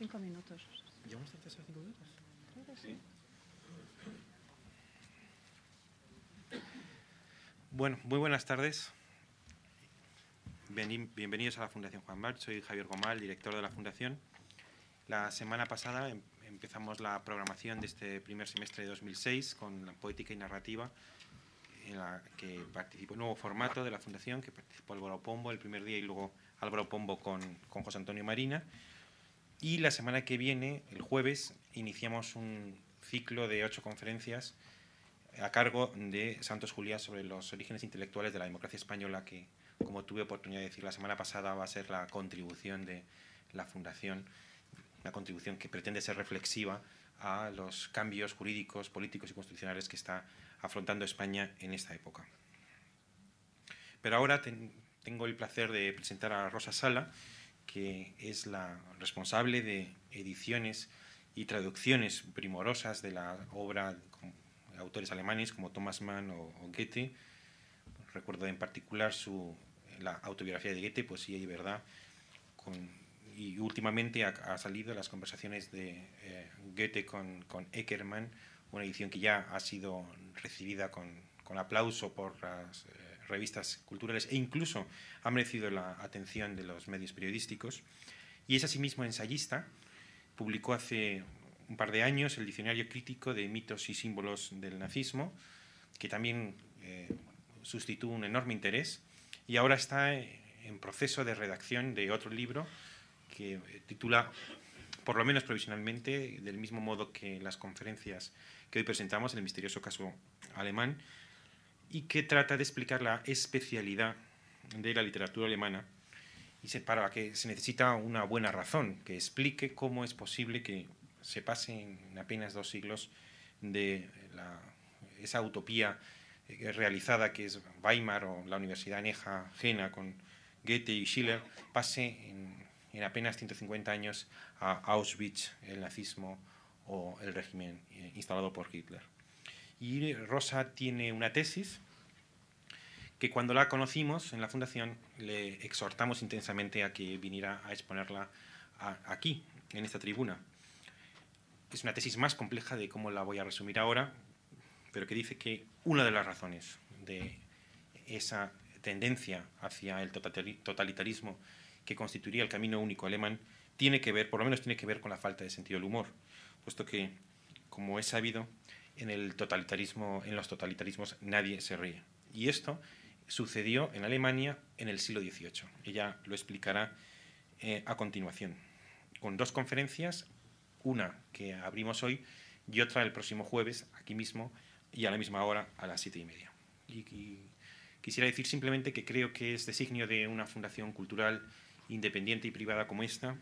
Cinco minutos. ¿Llevamos a cinco minutos? Sí. Bueno, muy buenas tardes. Bienvenidos a la Fundación Juan Bart. Soy Javier Gomal, director de la Fundación. La semana pasada em, empezamos la programación de este primer semestre de 2006 con la poética y narrativa, en la que participó un nuevo formato de la Fundación, que participó Álvaro Pombo el primer día y luego Álvaro Pombo con, con José Antonio Marina. Y la semana que viene, el jueves, iniciamos un ciclo de ocho conferencias a cargo de Santos Juliá sobre los orígenes intelectuales de la democracia española, que, como tuve oportunidad de decir la semana pasada, va a ser la contribución de la Fundación, una contribución que pretende ser reflexiva a los cambios jurídicos, políticos y constitucionales que está afrontando España en esta época. Pero ahora tengo el placer de presentar a Rosa Sala, que es la responsable de ediciones y traducciones primorosas de la obra de autores alemanes como Thomas Mann o, Goethe. Recuerdo en particular su, la autobiografía de Goethe, Poesía y Verdad, y últimamente ha, salido las conversaciones de eh, Goethe con, con, Eckermann, una edición que ya ha sido recibida con, con aplauso por las eh, revistas culturales e incluso ha merecido la atención de los medios periodísticos. Y es asimismo ensayista. Publicó hace un par de años el Diccionario Crítico de Mitos y Símbolos del Nazismo, que también eh, suscitó un enorme interés. Y ahora está en proceso de redacción de otro libro que titula, por lo menos provisionalmente, del mismo modo que las conferencias que hoy presentamos, el misterioso caso alemán, y que trata de explicar la especialidad de la literatura alemana y para que se necesita una buena razón que explique cómo es posible que se pase en apenas dos siglos de esa utopía eh, realizada que es Weimar o la Universidad Neja Jena con Goethe y Schiller, pase en, en apenas 150 años a Auschwitz, el nazismo o el régimen eh, instalado por Hitler. Y Rosa tiene una tesis que cuando la conocimos en la fundación le exhortamos intensamente a que viniera a exponerla aquí, en esta tribuna. Es una tesis más compleja de cómo la voy a resumir ahora, pero que dice que una de las razones de esa tendencia hacia el totalitarismo que constituiría el camino único alemán tiene que ver, por lo menos tiene que ver con la falta de sentido del humor, puesto que, como es sabido, en el totalitarismo, en los totalitarismos nadie se ríe. Y esto sucedió en Alemania en el siglo XVIII. Ella lo explicará eh, a continuación, con dos conferencias, una que abrimos hoy y otra el próximo jueves, aquí mismo, y a la misma hora, a las siete y media. Y, quisiera decir simplemente que creo que es designio de una fundación cultural independiente y privada como esta,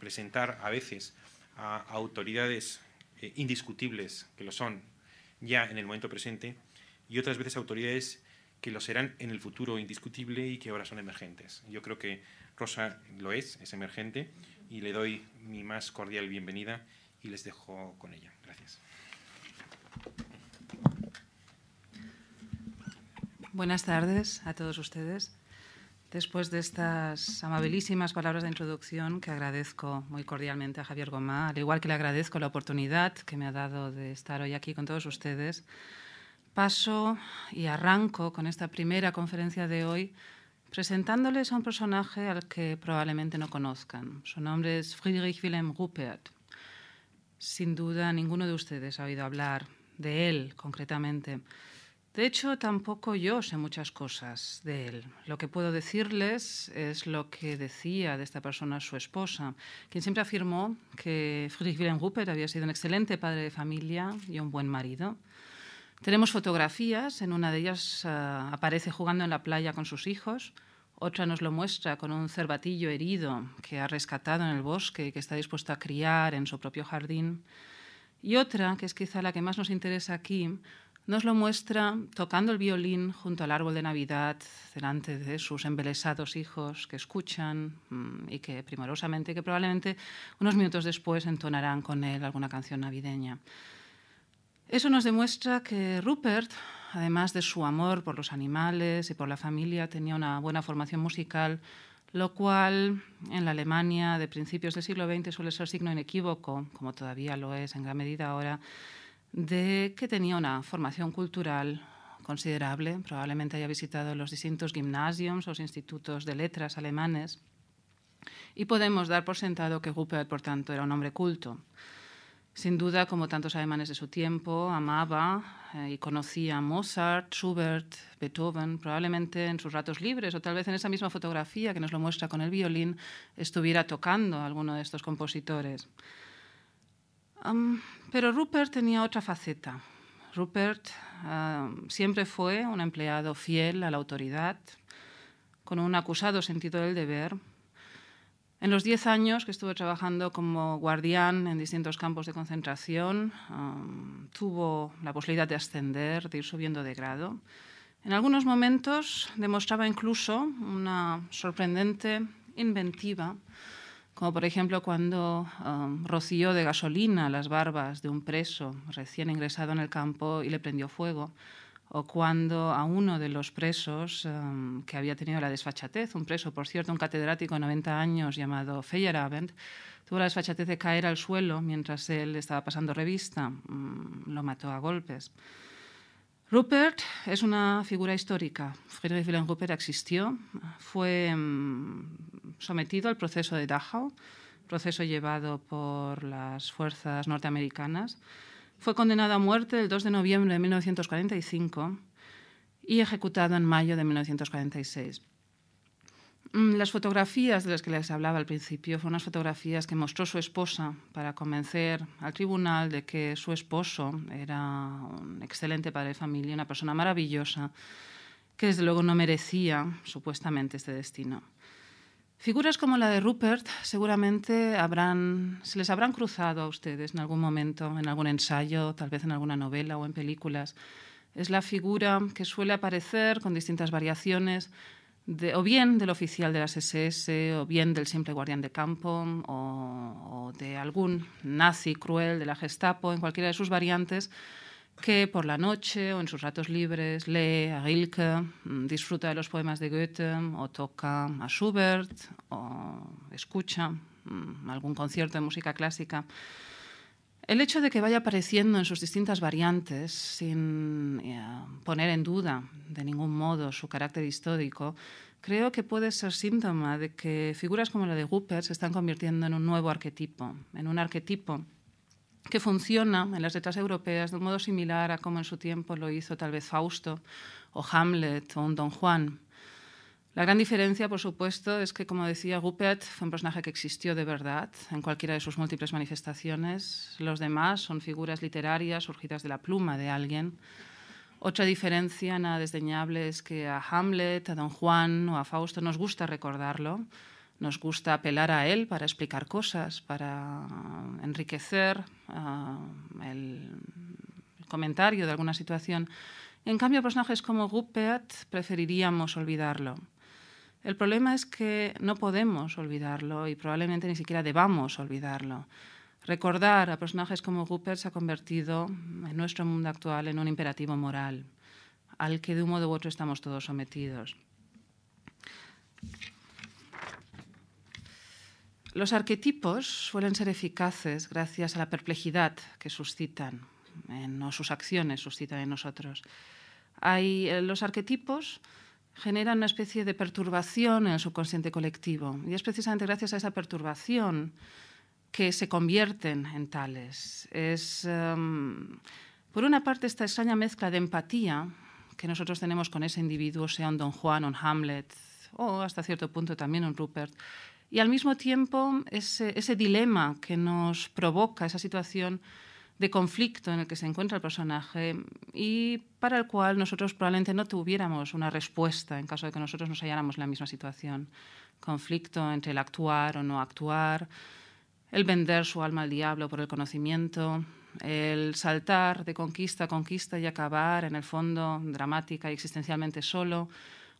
presentar a veces a autoridades eh, indiscutibles, que lo son ya en el momento presente, y otras veces autoridades que lo serán en el futuro indiscutible y que ahora son emergentes. Yo creo que Rosa lo es, es emergente, y le doy mi más cordial bienvenida y les dejo con ella. Gracias. Buenas tardes a todos ustedes. Después de estas amabilísimas palabras de introducción que agradezco muy cordialmente a Javier Gomá, al igual que le agradezco la oportunidad que me ha dado de estar hoy aquí con todos ustedes, Paso y arranco con esta primera conferencia de hoy presentándoles a un personaje al que probablemente no conozcan. Su nombre es Friedrich Wilhelm Ruppert. Sin duda, ninguno de ustedes ha oído hablar de él concretamente. De hecho, tampoco yo sé muchas cosas de él. Lo que puedo decirles es lo que decía de esta persona su esposa, quien siempre afirmó que Friedrich Wilhelm Ruppert había sido un excelente padre de familia y un buen marido tenemos fotografías, en una de ellas eh, aparece jugando en la playa con sus hijos, otra nos lo muestra con un cervatillo herido que ha rescatado en el bosque y que está dispuesto a criar en su propio jardín. Y otra, que es quizá la que más nos interesa aquí, nos lo muestra tocando el violín junto al árbol de Navidad, delante de sus embelesados hijos que escuchan mm, y que primorosamente, que probablemente unos minutos después entonarán con él alguna canción navideña. Eso nos demuestra que Rupert, además de su amor por los animales y por la familia, tenía una buena formación musical, lo cual en la Alemania de principios del siglo XX suele ser signo inequívoco, como todavía lo es en gran medida ahora, de que tenía una formación cultural considerable. Probablemente haya visitado los distintos gymnasiums o institutos de letras alemanes. Y podemos dar por sentado que Rupert, por tanto, era un hombre culto. Sin duda, como tantos alemanes de su tiempo, amaba eh, y conocía a Mozart, Schubert, Beethoven, probablemente en sus ratos libres o tal vez en esa misma fotografía que nos lo muestra con el violín, estuviera tocando a alguno de estos compositores. Pero Rupert tenía otra faceta. Rupert siempre fue un empleado fiel a la autoridad, con un acusado sentido del deber, en los diez años que estuve trabajando como guardián en distintos campos de concentración, um, tuvo la posibilidad de ascender, de ir subiendo de grado. En algunos momentos demostraba incluso una sorprendente inventiva, como por ejemplo cuando um, roció de gasolina las barbas de un preso recién ingresado en el campo y le prendió fuego o cuando a uno de los presos um, que había tenido la desfachatez, un preso, por cierto, un catedrático de 90 años llamado Feyerabend, tuvo la desfachatez de caer al suelo mientras él estaba pasando revista, um, lo mató a golpes. Rupert es una figura histórica. Friedrich Wilhelm Rupert existió, fue um, sometido al proceso de Dachau, proceso llevado por las fuerzas norteamericanas. Fue condenado a muerte el 2 de noviembre de 1945 y ejecutado en mayo de 1946. Mm, las fotografías de las que les hablaba al principio fueron unas fotografías que mostró su esposa para convencer al tribunal de que su esposo era un excelente padre de familia, una persona maravillosa, que desde luego no merecía supuestamente este destino. Figuras como la de Rupert seguramente se les habrán cruzado a ustedes en algún momento, en algún ensayo, tal vez en alguna novela o en películas. Es la figura que suele aparecer con distintas variaciones, o bien del oficial de las SS, o bien del simple guardián de campo, o, o de algún nazi cruel de la Gestapo, en cualquiera de sus variantes, que por la noche o en sus ratos libres lee a Rilke, mm, disfruta de los poemas de Goethe o toca a Schubert o escucha mm, algún concierto de música clásica. El hecho de que vaya apareciendo en sus distintas variantes sin eh, poner en duda de ningún modo su carácter histórico, creo que puede ser síntoma de que figuras como la de Rupert se están convirtiendo en un nuevo arquetipo, en un arquetipo que funciona en las letras europeas de un modo similar a como en su tiempo lo hizo tal vez Fausto o Hamlet o Don Juan. La gran diferencia, por supuesto, es que, como decía Rupert, fue un personaje que existió de verdad en cualquiera de sus múltiples manifestaciones. Los demás son figuras literarias surgidas de la pluma de alguien. Otra diferencia nada desdeñable es que a Hamlet, a Don Juan o a Fausto nos gusta recordarlo nos gusta apelar a él para explicar cosas, para enriquecer ah, el, comentario de alguna situación. En cambio, personajes como Rupert preferiríamos olvidarlo. El problema es que no podemos olvidarlo y probablemente ni siquiera debamos olvidarlo. Recordar a personajes como Rupert se ha convertido en nuestro mundo actual en un imperativo moral, al que de un modo u otro estamos todos sometidos. Los arquetipos suelen ser eficaces gracias a la perplejidad que suscitan, en, o sus acciones suscitan en nosotros. Hay, eh, los arquetipos generan una especie de perturbación en el subconsciente colectivo y es precisamente gracias a esa perturbación que se convierten en tales. Es, em, por una parte, esta extraña mezcla de empatía que nosotros tenemos con ese individuo, sea un Don Juan, un Hamlet o hasta cierto punto también un Rupert, y al mismo tiempo ese, ese dilema que nos provoca esa situación de conflicto en el que se encuentra el personaje y para el cual nosotros probablemente no tuviéramos una respuesta en caso de que nosotros nos halláramos en la misma situación. Conflicto entre el actuar o no actuar, el vender su alma al diablo por el conocimiento, el saltar de conquista a conquista y acabar en el fondo dramática y existencialmente solo,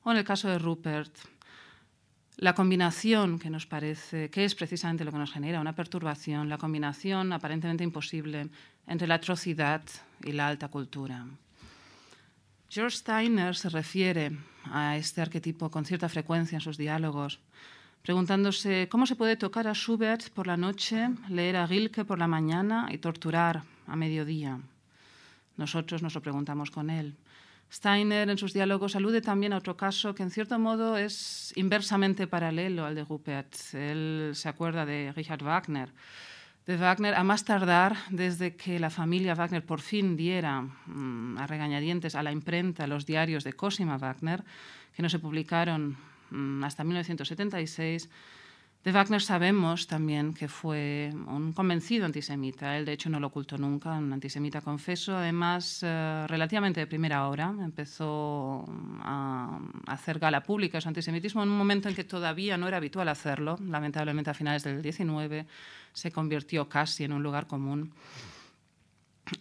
o en el caso de Rupert, la combinación que nos parece, que es precisamente lo que nos genera una perturbación, la combinación aparentemente imposible entre la atrocidad y la alta cultura. George Steiner se refiere a este arquetipo con cierta frecuencia en sus diálogos. preguntándose cómo se puede tocar a Schubert por la noche, leer a Rilke por la mañana y torturar a mediodía. Nosotros nos lo preguntamos con él. Steiner en sus diálogos alude también a otro caso que en cierto modo es inversamente paralelo al de Rupert. Él se acuerda de Richard Wagner. De Wagner, a más tardar, desde que la familia Wagner por fin diera mm, a regañadientes a la imprenta los diarios de Cosima Wagner, que no se publicaron mm, hasta 1976, de Wagner sabemos también que fue un convencido antisemita. Él, de hecho, no lo ocultó nunca, un antisemita confeso. Además, eh, relativamente de primera hora, empezó a hacer gala pública su antisemitismo en un momento en que todavía no era habitual hacerlo. Lamentablemente, a finales del 19 se convirtió casi en un lugar común.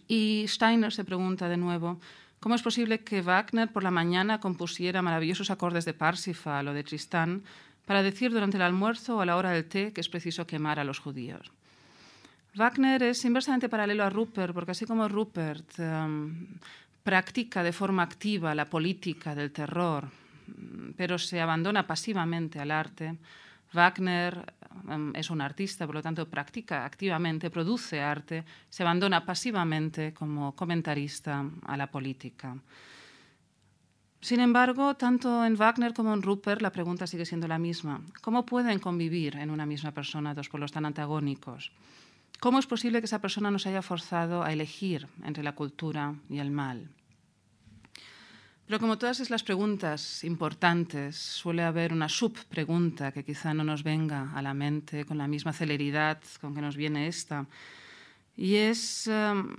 Y Steiner se pregunta de nuevo, ¿cómo es posible que Wagner por la mañana compusiera maravillosos acordes de Parsifal o de Tristán para decir durante el almuerzo o a la hora del té que es preciso quemar a los judíos. Wagner es inversamente paralelo a Rupert, porque así como Rupert em, practica de forma activa la política del terror, pero se abandona pasivamente al arte, Wagner em, es un artista, por lo tanto practica activamente, produce arte, se abandona pasivamente como comentarista a la política. Sin embargo, tanto en Wagner como en Rupert la pregunta sigue siendo la misma. ¿Cómo pueden convivir en una misma persona dos polos tan antagónicos? ¿Cómo es posible que esa persona nos haya forzado a elegir entre la cultura y el mal? Pero como todas esas preguntas importantes, suele haber una subpregunta que quizá no nos venga a la mente con la misma celeridad con que nos viene esta. Y es em,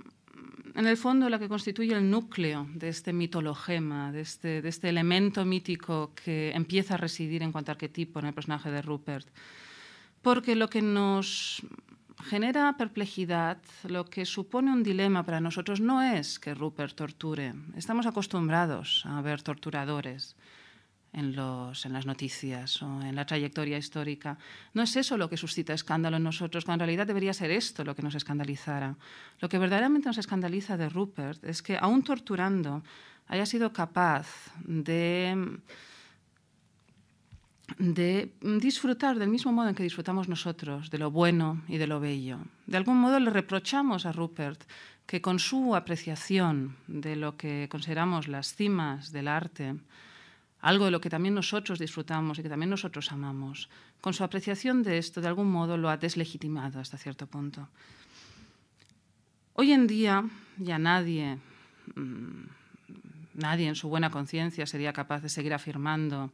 en el fondo la que constituye el núcleo de este mitologema, de este, de este elemento mítico que empieza a residir en cuanto a arquetipo en el personaje de Rupert. Porque lo que nos genera perplejidad, lo que supone un dilema para nosotros no es que Rupert torture. Estamos acostumbrados a ver torturadores en, los, en las noticias o en la trayectoria histórica. No es eso lo que suscita escándalo en nosotros, cuando en realidad debería ser esto lo que nos escandalizara. Lo que verdaderamente nos escandaliza de Rupert es que, aún torturando, haya sido capaz de de disfrutar del mismo modo en que disfrutamos nosotros de lo bueno y de lo bello. De algún modo le reprochamos a Rupert que con su apreciación de lo que consideramos las cimas del arte, algo de lo que también nosotros disfrutamos y que también nosotros amamos, con su apreciación de esto, de algún modo lo ha deslegitimado hasta cierto punto. Hoy en día ya nadie, mm, nadie en su buena conciencia sería capaz de seguir afirmando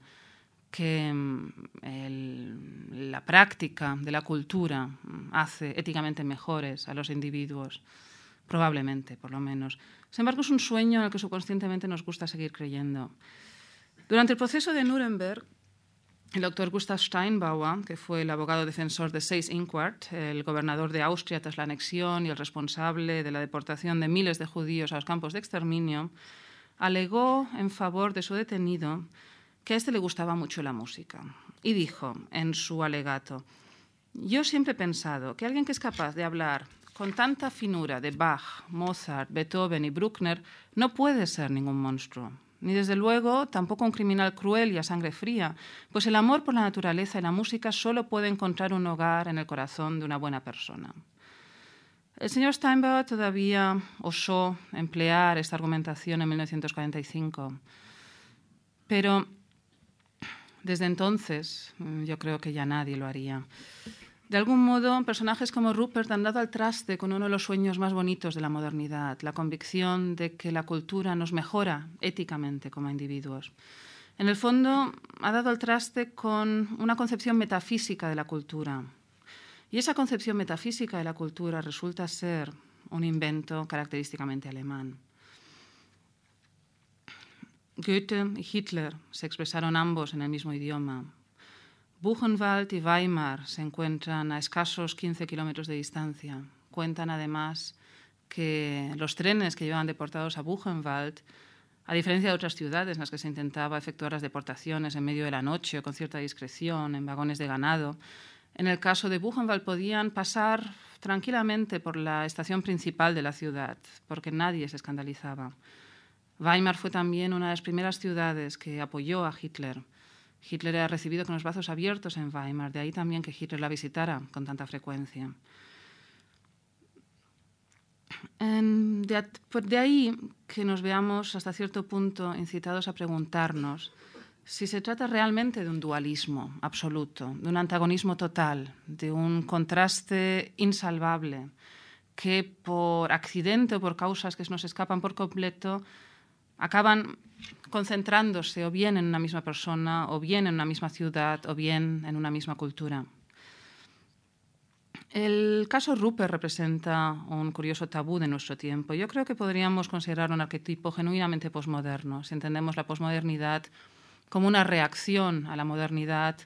que mm, la práctica de la cultura mm, hace éticamente mejores a los individuos, probablemente, por lo menos. Sin embargo, es un sueño en el que subconscientemente nos gusta seguir creyendo. Durante el proceso de Nuremberg, el doctor Gustav Steinbauer, que fue el abogado defensor de Seyss Inquart, el gobernador de Austria tras la anexión y el responsable de la deportación de miles de judíos a los campos de exterminio, alegó en favor de su detenido que a este le gustaba mucho la música y dijo en su alegato, yo siempre he pensado que alguien que es capaz de hablar con tanta finura de Bach, Mozart, Beethoven y Bruckner no puede ser ningún monstruo ni desde luego tampoco un criminal cruel y a sangre fría, pues el amor por la naturaleza y la música solo puede encontrar un hogar en el corazón de una buena persona. El señor Steinbauer todavía osó emplear esta argumentación en 1945, pero desde entonces yo creo que ya nadie lo haría. De algún modo, personajes como Rupert han dado al traste con uno de los sueños más bonitos de la modernidad, la convicción de que la cultura nos mejora éticamente como individuos. En el fondo, ha dado al traste con una concepción metafísica de la cultura. Y esa concepción metafísica de la cultura resulta ser un invento característicamente alemán. Goethe y Hitler se expresaron ambos en el mismo idioma, Buchenwald y Weimar se encuentran a escasos 15 kilómetros de distancia. Cuentan además que los trenes que llevaban deportados a Buchenwald, a diferencia de otras ciudades en las que se intentaba efectuar las deportaciones en medio de la noche o con cierta discreción, en vagones de ganado, en el caso de Buchenwald podían pasar tranquilamente por la estación principal de la ciudad, porque nadie se escandalizaba. Weimar fue también una de las primeras ciudades que apoyó a Hitler Hitler era recibido con los brazos abiertos en Weimar, de ahí también que Hitler la visitara con tanta frecuencia. De, ahí que nos veamos hasta cierto punto incitados a preguntarnos si se trata realmente de un dualismo absoluto, de un antagonismo total, de un contraste insalvable, que por accidente o por causas que nos escapan por completo acaban concentrándose o bien en una misma persona, o bien en una misma ciudad, o bien en una misma cultura. El caso Rupert representa un curioso tabú de nuestro tiempo. Yo creo que podríamos considerar un arquetipo genuinamente posmoderno, si entendemos la posmodernidad como una reacción a la modernidad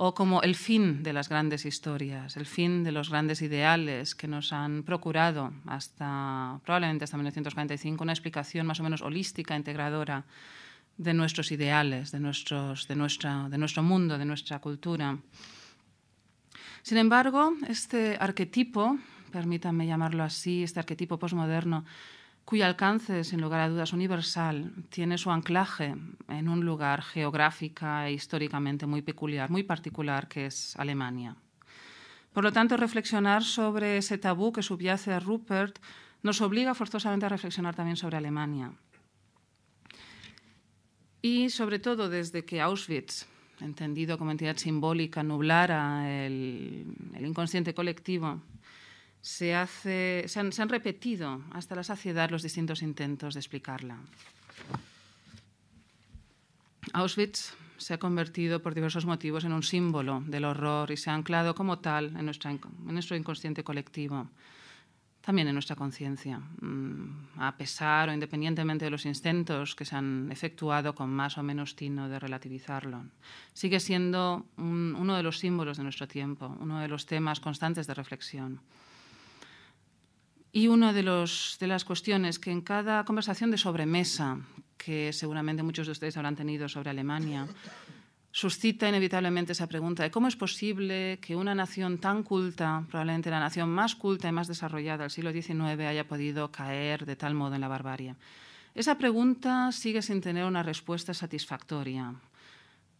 o como el fin de las grandes historias, el fin de los grandes ideales que nos han procurado hasta probablemente hasta 1945 una explicación más o menos holística, integradora de nuestros ideales, de, nuestros, de, nuestra, de nuestro mundo, de nuestra cultura. Sin embargo, este arquetipo, permítanme llamarlo así, este arquetipo posmoderno, cuyo alcance, sin lugar a dudas, universal, tiene su anclaje en un lugar geográfica e históricamente muy peculiar, muy particular, que es Alemania. Por lo tanto, reflexionar sobre ese tabú que subyace a Rupert nos obliga forzosamente a reflexionar también sobre Alemania. Y sobre todo desde que Auschwitz entendido como entidad simbólica, nublara el, inconsciente colectivo, se, han, repetido hasta la saciedad los distintos intentos de explicarla. Auschwitz se ha convertido por diversos motivos en un símbolo del horror y se ha anclado como tal en nuestro inconsciente colectivo también en nuestra conciencia, mm, a pesar o independientemente de los intentos que se han efectuado con más o menos tino de relativizarlo. Sigue siendo uno de los símbolos de nuestro tiempo, uno de los temas constantes de reflexión. Y una de, las cuestiones que en cada conversación de sobremesa, que seguramente muchos de ustedes habrán tenido sobre Alemania, suscita inevitablemente esa pregunta de cómo es posible que una nación tan culta, probablemente la nación más culta y más desarrollada del siglo XIX, haya podido caer de tal modo en la barbarie. Esa pregunta sigue sin tener una respuesta satisfactoria,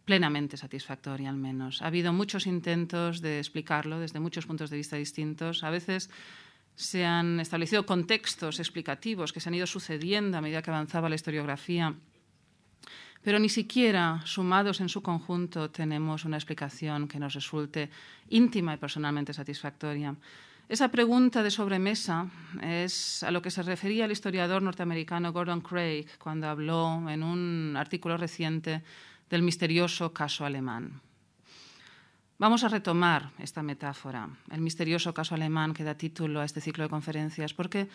plenamente satisfactoria al menos. Ha habido muchos intentos de explicarlo desde muchos puntos de vista distintos. A veces se han establecido contextos explicativos que se han ido sucediendo a medida que avanzaba la historiografía pero ni siquiera sumados en su conjunto tenemos una explicación que nos resulte íntima y personalmente satisfactoria. Esa pregunta de sobremesa es a lo que se refería el historiador norteamericano Gordon Craig cuando habló en un artículo reciente del misterioso caso alemán. Vamos a retomar esta metáfora, el misterioso caso alemán que da título a este ciclo de conferencias, porque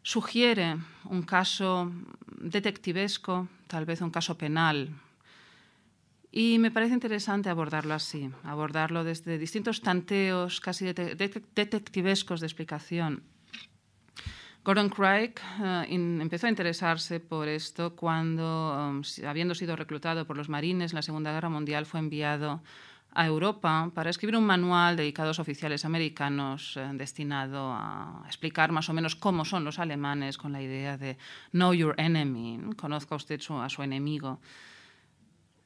sugiere un caso detectivesco, tal vez un caso penal. Y me parece interesante abordarlo así, abordarlo desde distintos tanteos casi detectivescos de explicación. Gordon Craig eh, empezó a interesarse por esto cuando, um, habiendo sido reclutado por los marines en la Segunda Guerra Mundial, fue enviado a Europa para escribir un manual dedicado a los oficiales americanos eh, destinado a explicar más o menos cómo son los alemanes con la idea de know your enemy, conozca usted a su enemigo.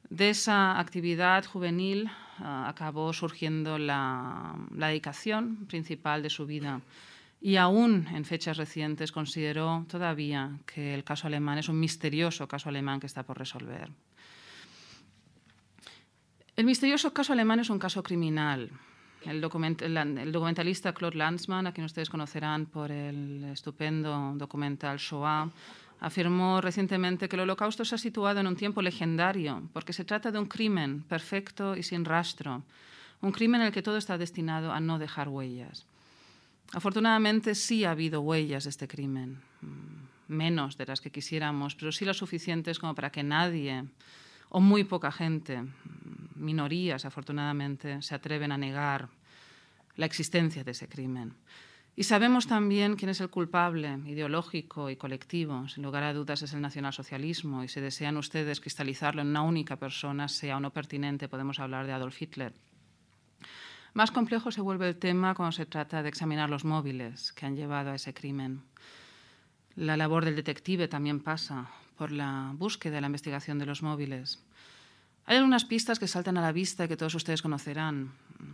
De esa actividad juvenil eh, acabó surgiendo la, la dedicación principal de su vida y aún en fechas recientes consideró todavía que el caso alemán es un misterioso caso alemán que está por resolver. El misterioso caso alemán es un caso criminal. El, documentalista Claude Lanzmann, a quien ustedes conocerán por el estupendo documental Shoah, afirmó recientemente que el holocausto se ha situado en un tiempo legendario porque se trata de un crimen perfecto y sin rastro, un crimen en el que todo está destinado a no dejar huellas. Afortunadamente sí ha habido huellas de este crimen, mm, menos de las que quisiéramos, pero sí las suficientes como para que nadie o muy poca gente, minorías afortunadamente, se atreven a negar la existencia de ese crimen. Y sabemos también quién es el culpable ideológico y colectivo. Sin lugar a dudas es el nacionalsocialismo y si desean ustedes cristalizarlo en una única persona, sea o no pertinente, podemos hablar de Adolf Hitler. Más complejo se vuelve el tema cuando se trata de examinar los móviles que han llevado a ese crimen. La labor del detective también pasa por la búsqueda y la investigación de los móviles. Hay algunas pistas que saltan a la vista y que todos ustedes conocerán.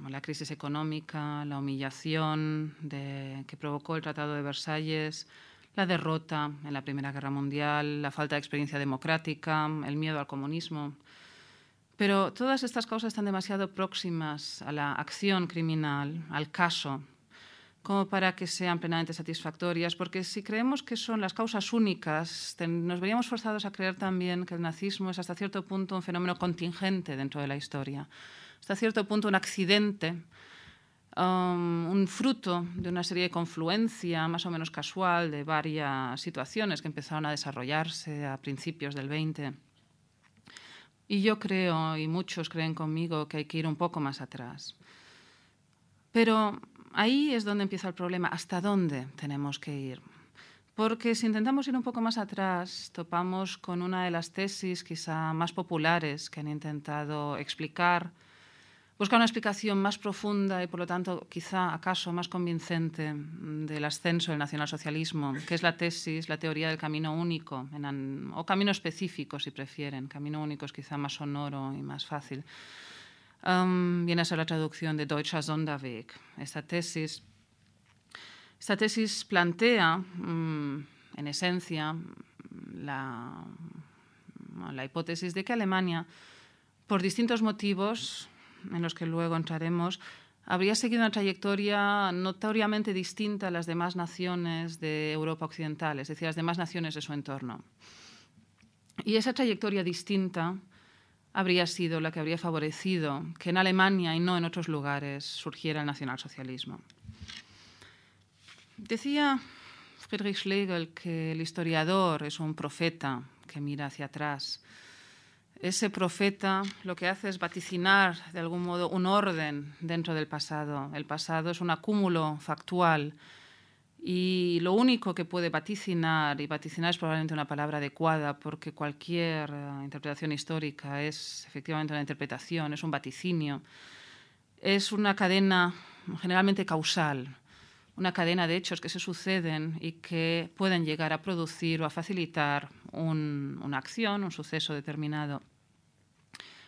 La crisis económica, la humillación que provocó el Tratado de Versalles, la derrota en la Primera Guerra Mundial, la falta de experiencia democrática, el miedo al comunismo. Pero todas estas causas están demasiado próximas a la acción criminal, al caso, como para que sean plenamente satisfactorias, porque si creemos que son las causas únicas, nos veríamos forzados a creer también que el nazismo es hasta cierto punto un fenómeno contingente dentro de la historia, hasta cierto punto un accidente Um, un fruto de una serie de confluencia más o menos casual de varias situaciones que empezaron a desarrollarse a principios del 20. Y yo creo, y muchos creen conmigo, que hay que ir un poco más atrás. Pero ahí es donde empieza el problema, ¿hasta dónde tenemos que ir? Porque si intentamos ir un poco más atrás, topamos con una de las tesis quizá más populares que han intentado explicar busca una explicación más profunda y, por lo tanto, quizá acaso más convincente del ascenso del nacionalsocialismo, que es la tesis, la teoría del camino único, o camino específico, si prefieren. Camino único es quizá más sonoro y más fácil. Um, viene a ser la traducción de Deutscher Sonderweg. Esta tesis, esta tesis plantea, mm, en esencia, la, la hipótesis de que Alemania, por distintos motivos, en los que luego entraremos, habría seguido una trayectoria notoriamente distinta a las demás naciones de Europa Occidental, es decir, las demás naciones de su entorno. Y esa trayectoria distinta habría sido la que habría favorecido que en Alemania y no en otros lugares surgiera el nacionalsocialismo. Decía Friedrich Schlegel que el historiador es un profeta que mira hacia atrás ese profeta lo que hace es vaticinar de algún modo un orden dentro del pasado. El pasado es un acúmulo factual y lo único que puede vaticinar, y vaticinar es probablemente una palabra adecuada porque cualquier eh, interpretación histórica es efectivamente una interpretación, es un vaticinio, es una cadena generalmente causal, una cadena de hechos que se suceden y que pueden llegar a producir o a facilitar una acción, un suceso determinado.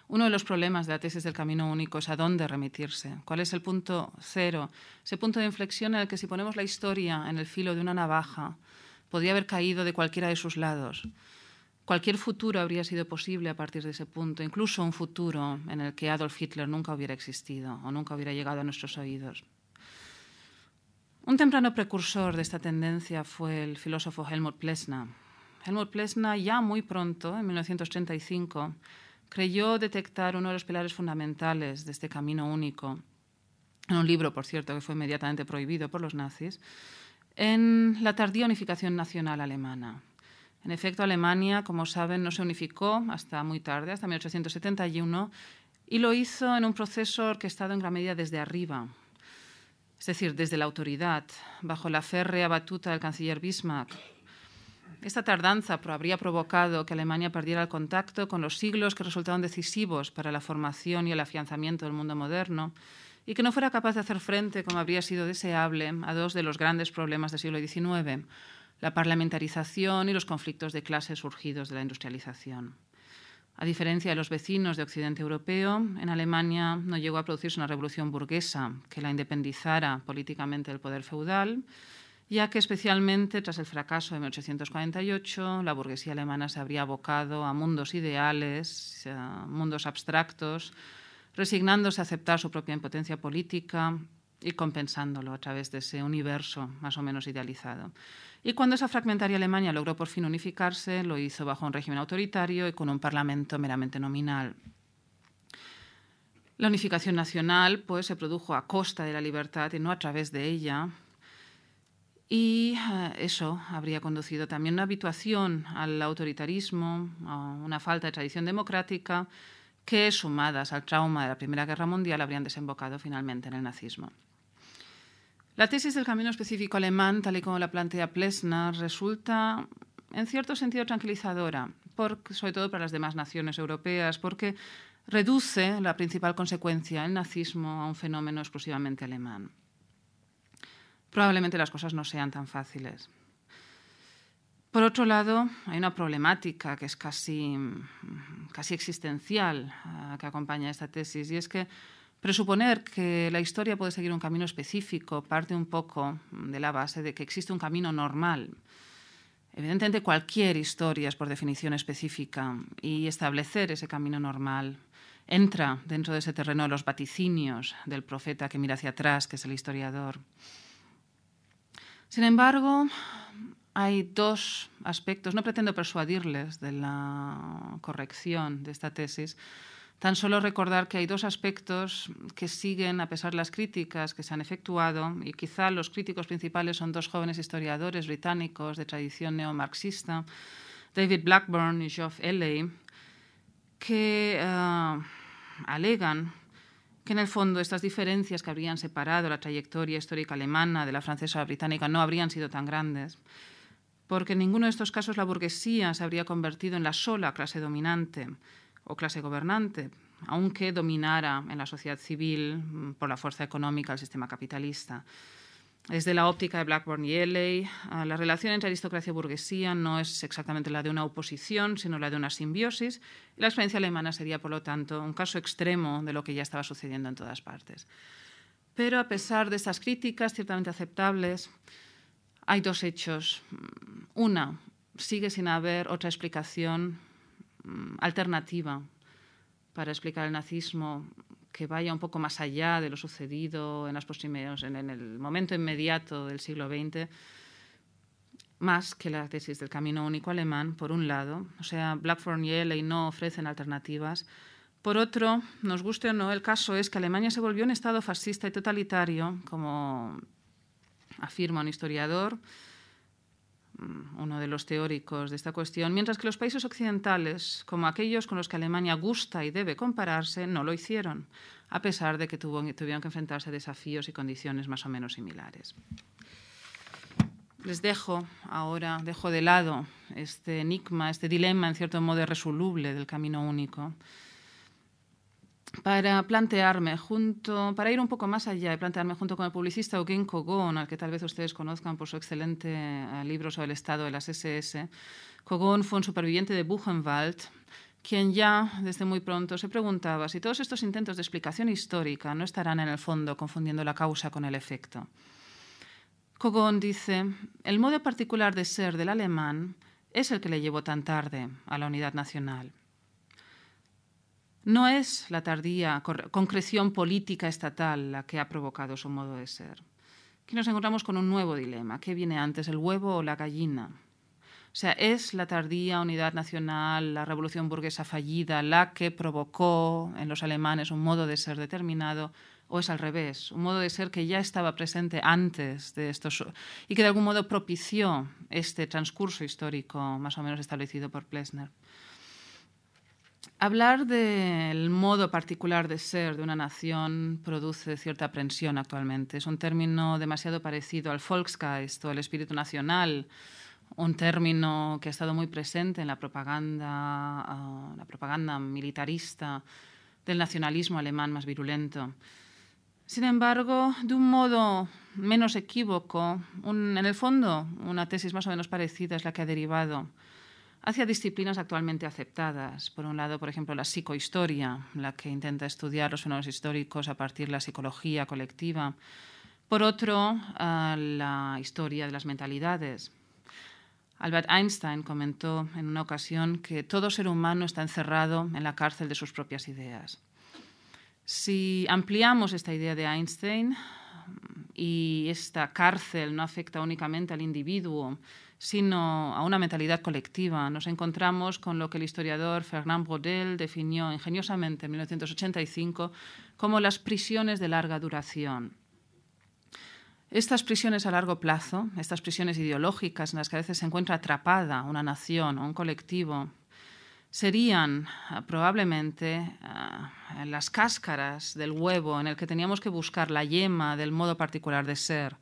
Uno de los problemas de la tesis del camino único es a dónde remitirse, cuál es el punto cero, ese punto de inflexión en el que si ponemos la historia en el filo de una navaja, podría haber caído de cualquiera de sus lados. Cualquier futuro habría sido posible a partir de ese punto, incluso un futuro en el que Adolf Hitler nunca hubiera existido o nunca hubiera llegado a nuestros oídos. Un temprano precursor de esta tendencia fue el filósofo Helmut Plessner. Helmut Plessner ya muy pronto, en 1935, creyó detectar uno de los pilares fundamentales de este camino único, en un libro, por cierto, que fue inmediatamente prohibido por los nazis, en la tardía unificación nacional alemana. En efecto, Alemania, como saben, no se unificó hasta muy tarde, hasta 1871, y lo hizo en un proceso orquestado en gran medida desde arriba, es decir, desde la autoridad, bajo la férrea batuta del canciller Bismarck, esta tardanza habría provocado que Alemania perdiera el contacto con los siglos que resultaron decisivos para la formación y el afianzamiento del mundo moderno y que no fuera capaz de hacer frente, como habría sido deseable, a dos de los grandes problemas del siglo XIX, la parlamentarización y los conflictos de clase surgidos de la industrialización. A diferencia de los vecinos de Occidente europeo, en Alemania no llegó a producirse una revolución burguesa que la independizara políticamente del poder feudal, ya que especialmente tras el fracaso de 1848 la burguesía alemana se habría abocado a mundos ideales, a mundos abstractos, resignándose a aceptar su propia impotencia política y compensándolo a través de ese universo más o menos idealizado. Y cuando esa fragmentaria Alemania logró por fin unificarse, lo hizo bajo un régimen autoritario y con un parlamento meramente nominal. La unificación nacional pues, se produjo a costa de la libertad y no a través de ella, y eso habría conducido también a una habituación al autoritarismo, a una falta de tradición democrática, que sumadas al trauma de la Primera Guerra Mundial habrían desembocado finalmente en el nazismo. La tesis del camino específico alemán, tal y como la plantea Plessner, resulta en cierto sentido tranquilizadora, sobre todo para las demás naciones europeas, porque reduce la principal consecuencia, el nazismo, a un fenómeno exclusivamente alemán probablemente las cosas no sean tan fáciles. Por otro lado, hay una problemática que es casi, casi existencial uh, que acompaña esta tesis, y es que presuponer que la historia puede seguir un camino específico parte un poco de la base de que existe un camino normal. Evidentemente, cualquier historia es por definición específica, y establecer ese camino normal entra dentro de ese terreno de los vaticinios del profeta que mira hacia atrás, que es el historiador. Sin embargo, hay dos aspectos, no pretendo persuadirles de la corrección de esta tesis, tan solo recordar que hay dos aspectos que siguen a pesar de las críticas que se han efectuado, y quizá los críticos principales son dos jóvenes historiadores británicos de tradición neomarxista, David Blackburn y Geoff Elley, que uh, alegan que en el fondo estas diferencias que habrían separado la trayectoria histórica alemana de la francesa británica no habrían sido tan grandes porque en ninguno de estos casos la burguesía se habría convertido en la sola clase dominante o clase gobernante, aunque dominara en la sociedad civil mm, por la fuerza económica el sistema capitalista. Desde la óptica de Blackburn y Elley, ah, la relación entre aristocracia y burguesía no es exactamente la de una oposición, sino la de una simbiosis, la experiencia alemana sería, por lo tanto, un caso extremo de lo que ya estaba sucediendo en todas partes. Pero a pesar de estas críticas ciertamente aceptables, hay dos hechos. Una, sigue sin haber otra explicación mm, alternativa para explicar el nazismo que vaya un poco más allá de lo sucedido en, los primeros, en, el momento inmediato del siglo XX, más que la tesis del camino único alemán, por un lado. O sea, Blackburn y Elley no ofrecen alternativas. Por otro, nos guste o no, el caso es que Alemania se volvió un Estado fascista y totalitario, como afirma un historiador, uno de los teóricos de esta cuestión, mientras que los países occidentales, como aquellos con los que Alemania gusta y debe compararse, no lo hicieron, a pesar de que tuvieron que enfrentarse a desafíos y condiciones más o menos similares. Les dejo ahora, dejo de lado este enigma, este dilema en cierto modo irresoluble del camino único para plantearme junto, para ir un poco más allá y plantearme junto con el publicista Eugene Kogon, al que tal vez ustedes conozcan por su excelente eh, libro sobre el estado de las SS. Kogon fue un superviviente de Buchenwald, quien ya desde muy pronto se preguntaba si todos estos intentos de explicación histórica no estarán en el fondo confundiendo la causa con el efecto. Kogon dice, el modo particular de ser del alemán es el que le llevó tan tarde a la unidad nacional. No es la tardía concreción política estatal la que ha provocado su modo de ser. Aquí nos encontramos con un nuevo dilema. ¿Qué viene antes, el huevo o la gallina? O sea, ¿es la tardía unidad nacional, la revolución burguesa fallida, la que provocó en los alemanes un modo de ser determinado? ¿O es al revés, un modo de ser que ya estaba presente antes de estos y que de algún modo propició este transcurso histórico más o menos establecido por Plessner? Hablar del modo particular de ser de una nación produce cierta aprensión actualmente. Es un término demasiado parecido al Volksgeist o al espíritu nacional, un término que ha estado muy presente en la propaganda, ah, la propaganda militarista del nacionalismo alemán más virulento. Sin embargo, de un modo menos equívoco, en el fondo, una tesis más o menos parecida es la que ha derivado hacia disciplinas actualmente aceptadas. Por un lado, por ejemplo, la psicohistoria, la que intenta estudiar los fenómenos históricos a partir de la psicología colectiva. Por otro, la historia de las mentalidades. Albert Einstein comentó en una ocasión que todo ser humano está encerrado en la cárcel de sus propias ideas. Si ampliamos esta idea de Einstein y esta cárcel no afecta únicamente al individuo, sino a una mentalidad colectiva. Nos encontramos con lo que el historiador Fernand Braudel definió ingeniosamente en 1985 como las prisiones de larga duración. Estas prisiones a largo plazo, estas prisiones ideológicas en las que a veces se encuentra atrapada una nación o un colectivo, serían ah, probablemente ah, las cáscaras del huevo en el que teníamos que buscar la yema del modo particular de ser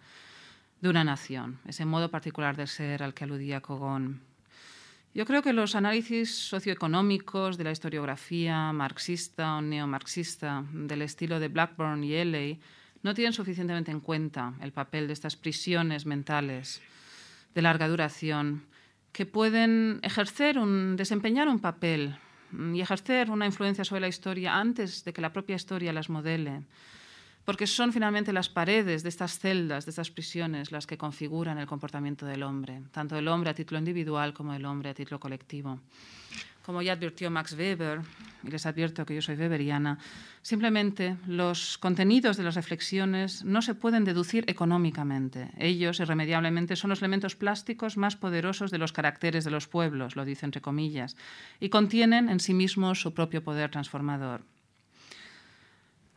de una nación, ese modo particular de ser al que aludía Cogón. Yo creo que los análisis socioeconómicos de la historiografía marxista o neomarxista del estilo de Blackburn y Elley no tienen suficientemente en cuenta el papel de estas prisiones mentales de larga duración que pueden ejercer un, desempeñar un papel y ejercer una influencia sobre la historia antes de que la propia historia las modele porque son finalmente las paredes de estas celdas, de estas prisiones, las que configuran el comportamiento del hombre, tanto el hombre a título individual como el hombre a título colectivo. Como ya advirtió Max Weber, y les advierto que yo soy weberiana, simplemente los contenidos de las reflexiones no se pueden deducir económicamente. Ellos, irremediablemente, son los elementos plásticos más poderosos de los caracteres de los pueblos, lo dice entre comillas, y contienen en sí mismos su propio poder transformador.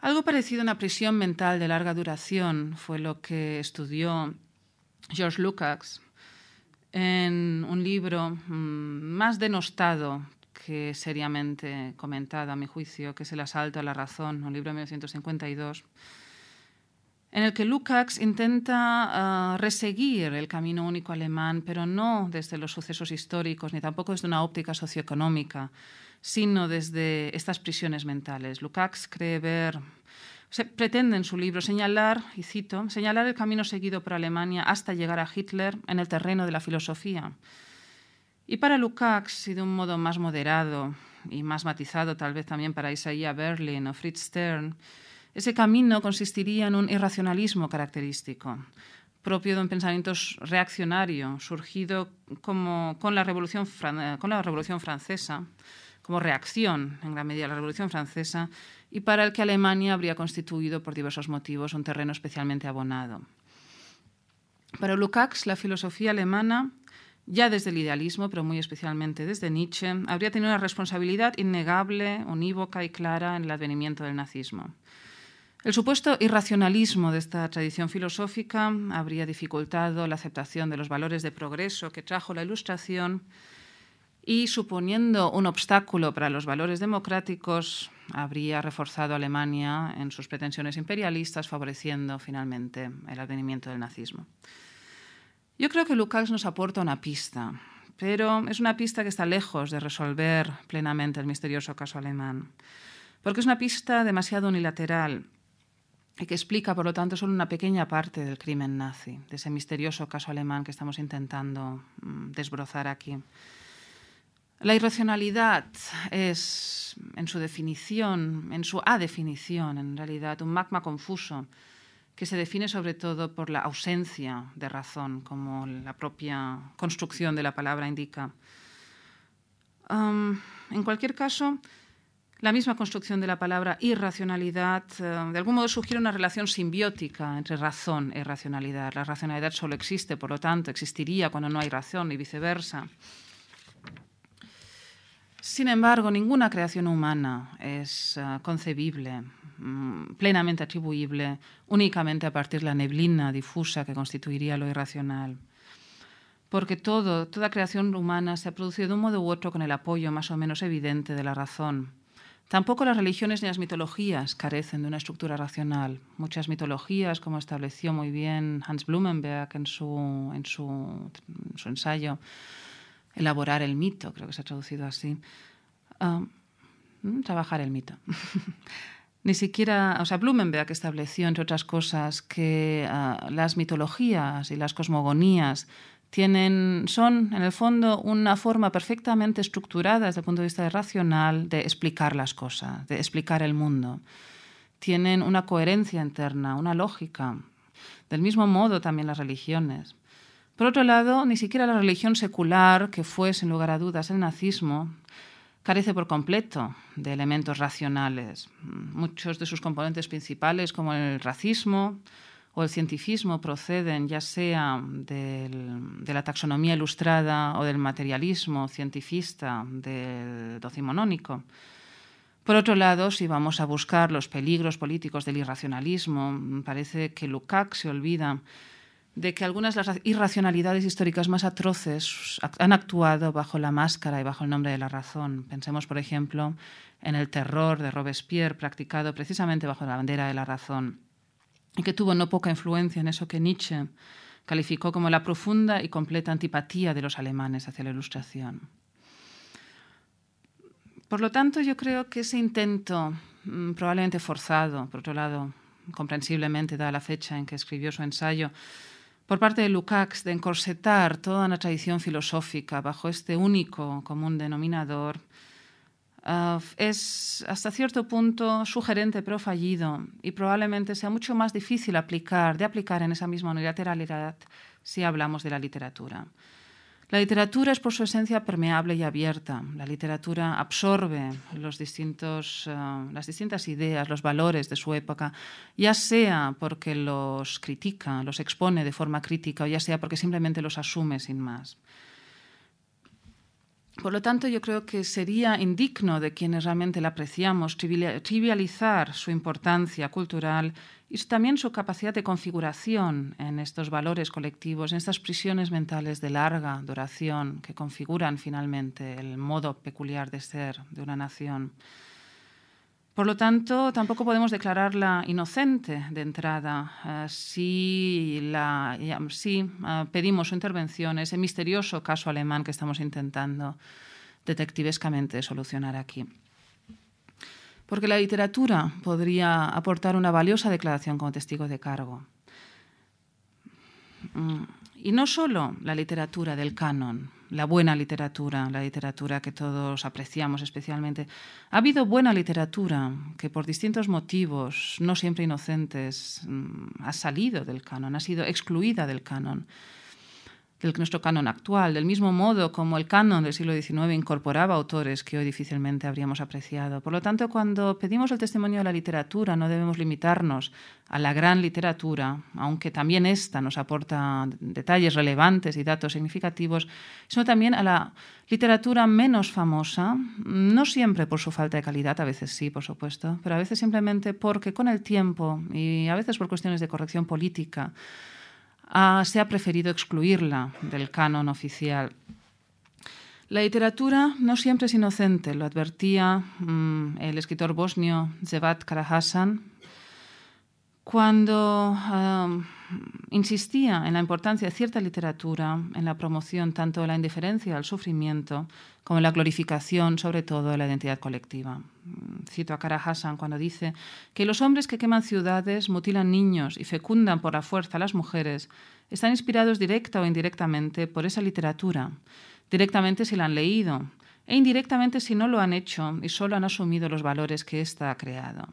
Algo parecido a una prisión mental de larga duración fue lo que estudió George Lukács en un libro mm, más denostado que seriamente comentado, a mi juicio, que es El asalto a la razón, un libro de 1952, en el que Lukács intenta ah, reseguir el camino único alemán, pero no desde los sucesos históricos, ni tampoco desde una óptica socioeconómica, sino desde estas prisiones mentales. Lukács cree ver, pretende en su libro señalar, y cito, señalar el camino seguido por Alemania hasta llegar a Hitler en el terreno de la filosofía. Y para Lukács, y de un modo más moderado y más matizado tal vez también para Isaiah Berlin o Fritz Stern, ese camino consistiría en un irracionalismo característico, propio de un pensamiento reaccionario, surgido como, con la Revolución Francesa, como reacción en gran medida a la Revolución Francesa y para el que Alemania habría constituido por diversos motivos un terreno especialmente abonado. Para Lukács, la filosofía alemana, ya desde el idealismo, pero muy especialmente desde Nietzsche, habría tenido una responsabilidad innegable, unívoca y clara en el advenimiento del nazismo. El supuesto irracionalismo de esta tradición filosófica habría dificultado la aceptación de los valores de progreso que trajo la Ilustración y suponiendo un obstáculo para los valores democráticos, habría reforzado a Alemania en sus pretensiones imperialistas, favoreciendo finalmente el advenimiento del nazismo. Yo creo que Lukács nos aporta una pista, pero es una pista que está lejos de resolver plenamente el misterioso caso alemán, porque es una pista demasiado unilateral y que explica, por lo tanto, solo una pequeña parte del crimen nazi, de ese misterioso caso alemán que estamos intentando mm, desbrozar aquí. La irracionalidad es, en su definición, en su adefinición, en realidad, un magma confuso que se define sobre todo por la ausencia de razón, como la propia construcción de la palabra indica. en cualquier caso, la misma construcción de la palabra irracionalidad eh, de algún modo sugiere una relación simbiótica entre razón e irracionalidad. La racionalidad solo existe, por lo tanto, existiría cuando no hay razón y viceversa. Sin embargo, ninguna creación humana es uh, concebible, mm, plenamente atribuible únicamente a partir de la neblina difusa que constituiría lo irracional. Porque toda creación humana se ha producido de un modo u otro con el apoyo más o menos evidente de la razón. Tampoco las religiones ni las mitologías carecen de una estructura racional. Muchas mitologías, como estableció muy bien Hans Blumenberg en su ensayo, elaborar el mito, creo que se ha traducido así. Ah, mm, trabajar el mito. Ni siquiera, o sea, Blumenberg estableció, entre otras cosas, que ah, las mitologías y las cosmogonías tienen, son, en el fondo, una forma perfectamente estructurada desde el punto de vista racional de explicar las cosas, de explicar el mundo. Tienen una coherencia interna, una lógica. Del mismo modo también las religiones. Por otro lado, ni siquiera la religión secular, que fue sin lugar a dudas el nazismo, carece por completo de elementos racionales. Muchos de sus componentes principales, como el racismo o el cientifismo, proceden ya sea de la taxonomía ilustrada o del materialismo cientifista del decimonónico. Por otro lado, si vamos a buscar los peligros políticos del irracionalismo, parece que Lukács se olvida de que algunas de las irracionalidades históricas más atroces han actuado bajo la máscara y bajo el nombre de la razón. Pensemos, por ejemplo, en el terror de Robespierre practicado precisamente bajo la bandera de la razón y que tuvo no poca influencia en eso que Nietzsche calificó como la profunda y completa antipatía de los alemanes hacia la Ilustración. Por lo tanto, yo creo que ese intento, mm, probablemente forzado, por otro lado, comprensiblemente, dada la fecha en que escribió su ensayo, por parte de Lukács de encorsetar toda una tradición filosófica bajo este único común denominador uh, es hasta cierto punto sugerente pero fallido y probablemente sea mucho más difícil aplicar, de aplicar en esa misma unilateralidad si hablamos de la literatura. La literatura es por su esencia permeable y abierta. La literatura absorbe los distintos, uh, las distintas ideas, los valores de su época, ya sea porque los critica, los expone de forma crítica, o ya sea porque simplemente los asume sin más. Por lo tanto, yo creo que sería indigno de quienes realmente la apreciamos trivializar su importancia cultural y también su capacidad de configuración en estos valores colectivos, en estas prisiones mentales de larga duración que configuran finalmente el modo peculiar de ser de una nación. Por lo tanto, tampoco podemos declararla inocente de entrada eh, si, eh, pedimos su intervención, ese misterioso caso alemán que estamos intentando detectivescamente solucionar aquí. Porque la literatura podría aportar una valiosa declaración como testigo de cargo. Mm, y no solo la literatura del canon, la buena literatura, la literatura que todos apreciamos especialmente. Ha habido buena literatura que por distintos motivos, no siempre inocentes, mm, ha salido del canon, ha sido excluida del canon del nuestro canon actual, del mismo modo como el canon del siglo XIX incorporaba autores que hoy difícilmente habríamos apreciado. Por lo tanto, cuando pedimos el testimonio de la literatura, no debemos limitarnos a la gran literatura, aunque también esta nos aporta detalles relevantes y datos significativos, sino también a la literatura menos famosa, no siempre por su falta de calidad, a veces sí, por supuesto, pero a veces simplemente porque con el tiempo y a veces por cuestiones de corrección política, Ah, se ha preferido excluirla del canon oficial. La literatura no siempre es inocente, lo advertía mm, el escritor bosnio Zevat Karahasan cuando insistía en la importancia de cierta literatura en la promoción tanto de la indiferencia al sufrimiento como en la glorificación, sobre todo, de la identidad colectiva. Cito a Kara Hassan cuando dice que los hombres que queman ciudades, mutilan niños y fecundan por la fuerza a las mujeres están inspirados directa o indirectamente por esa literatura, directamente si la han leído e indirectamente si no lo han hecho y solo han asumido los valores que ésta ha creado.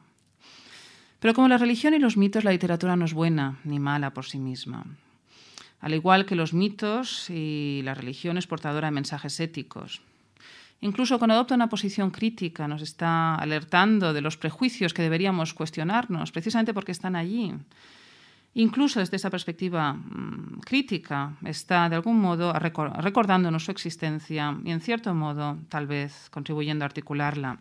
Pero como la religión y los mitos, la literatura no es buena ni mala por sí misma. Al igual que los mitos y la religión es portadora de mensajes éticos. Incluso cuando adopta una posición crítica nos está alertando de los prejuicios que deberíamos cuestionarnos, precisamente porque están allí. Incluso desde esa perspectiva mm, crítica está de algún modo recordándonos su existencia y en cierto modo tal vez contribuyendo a articularla.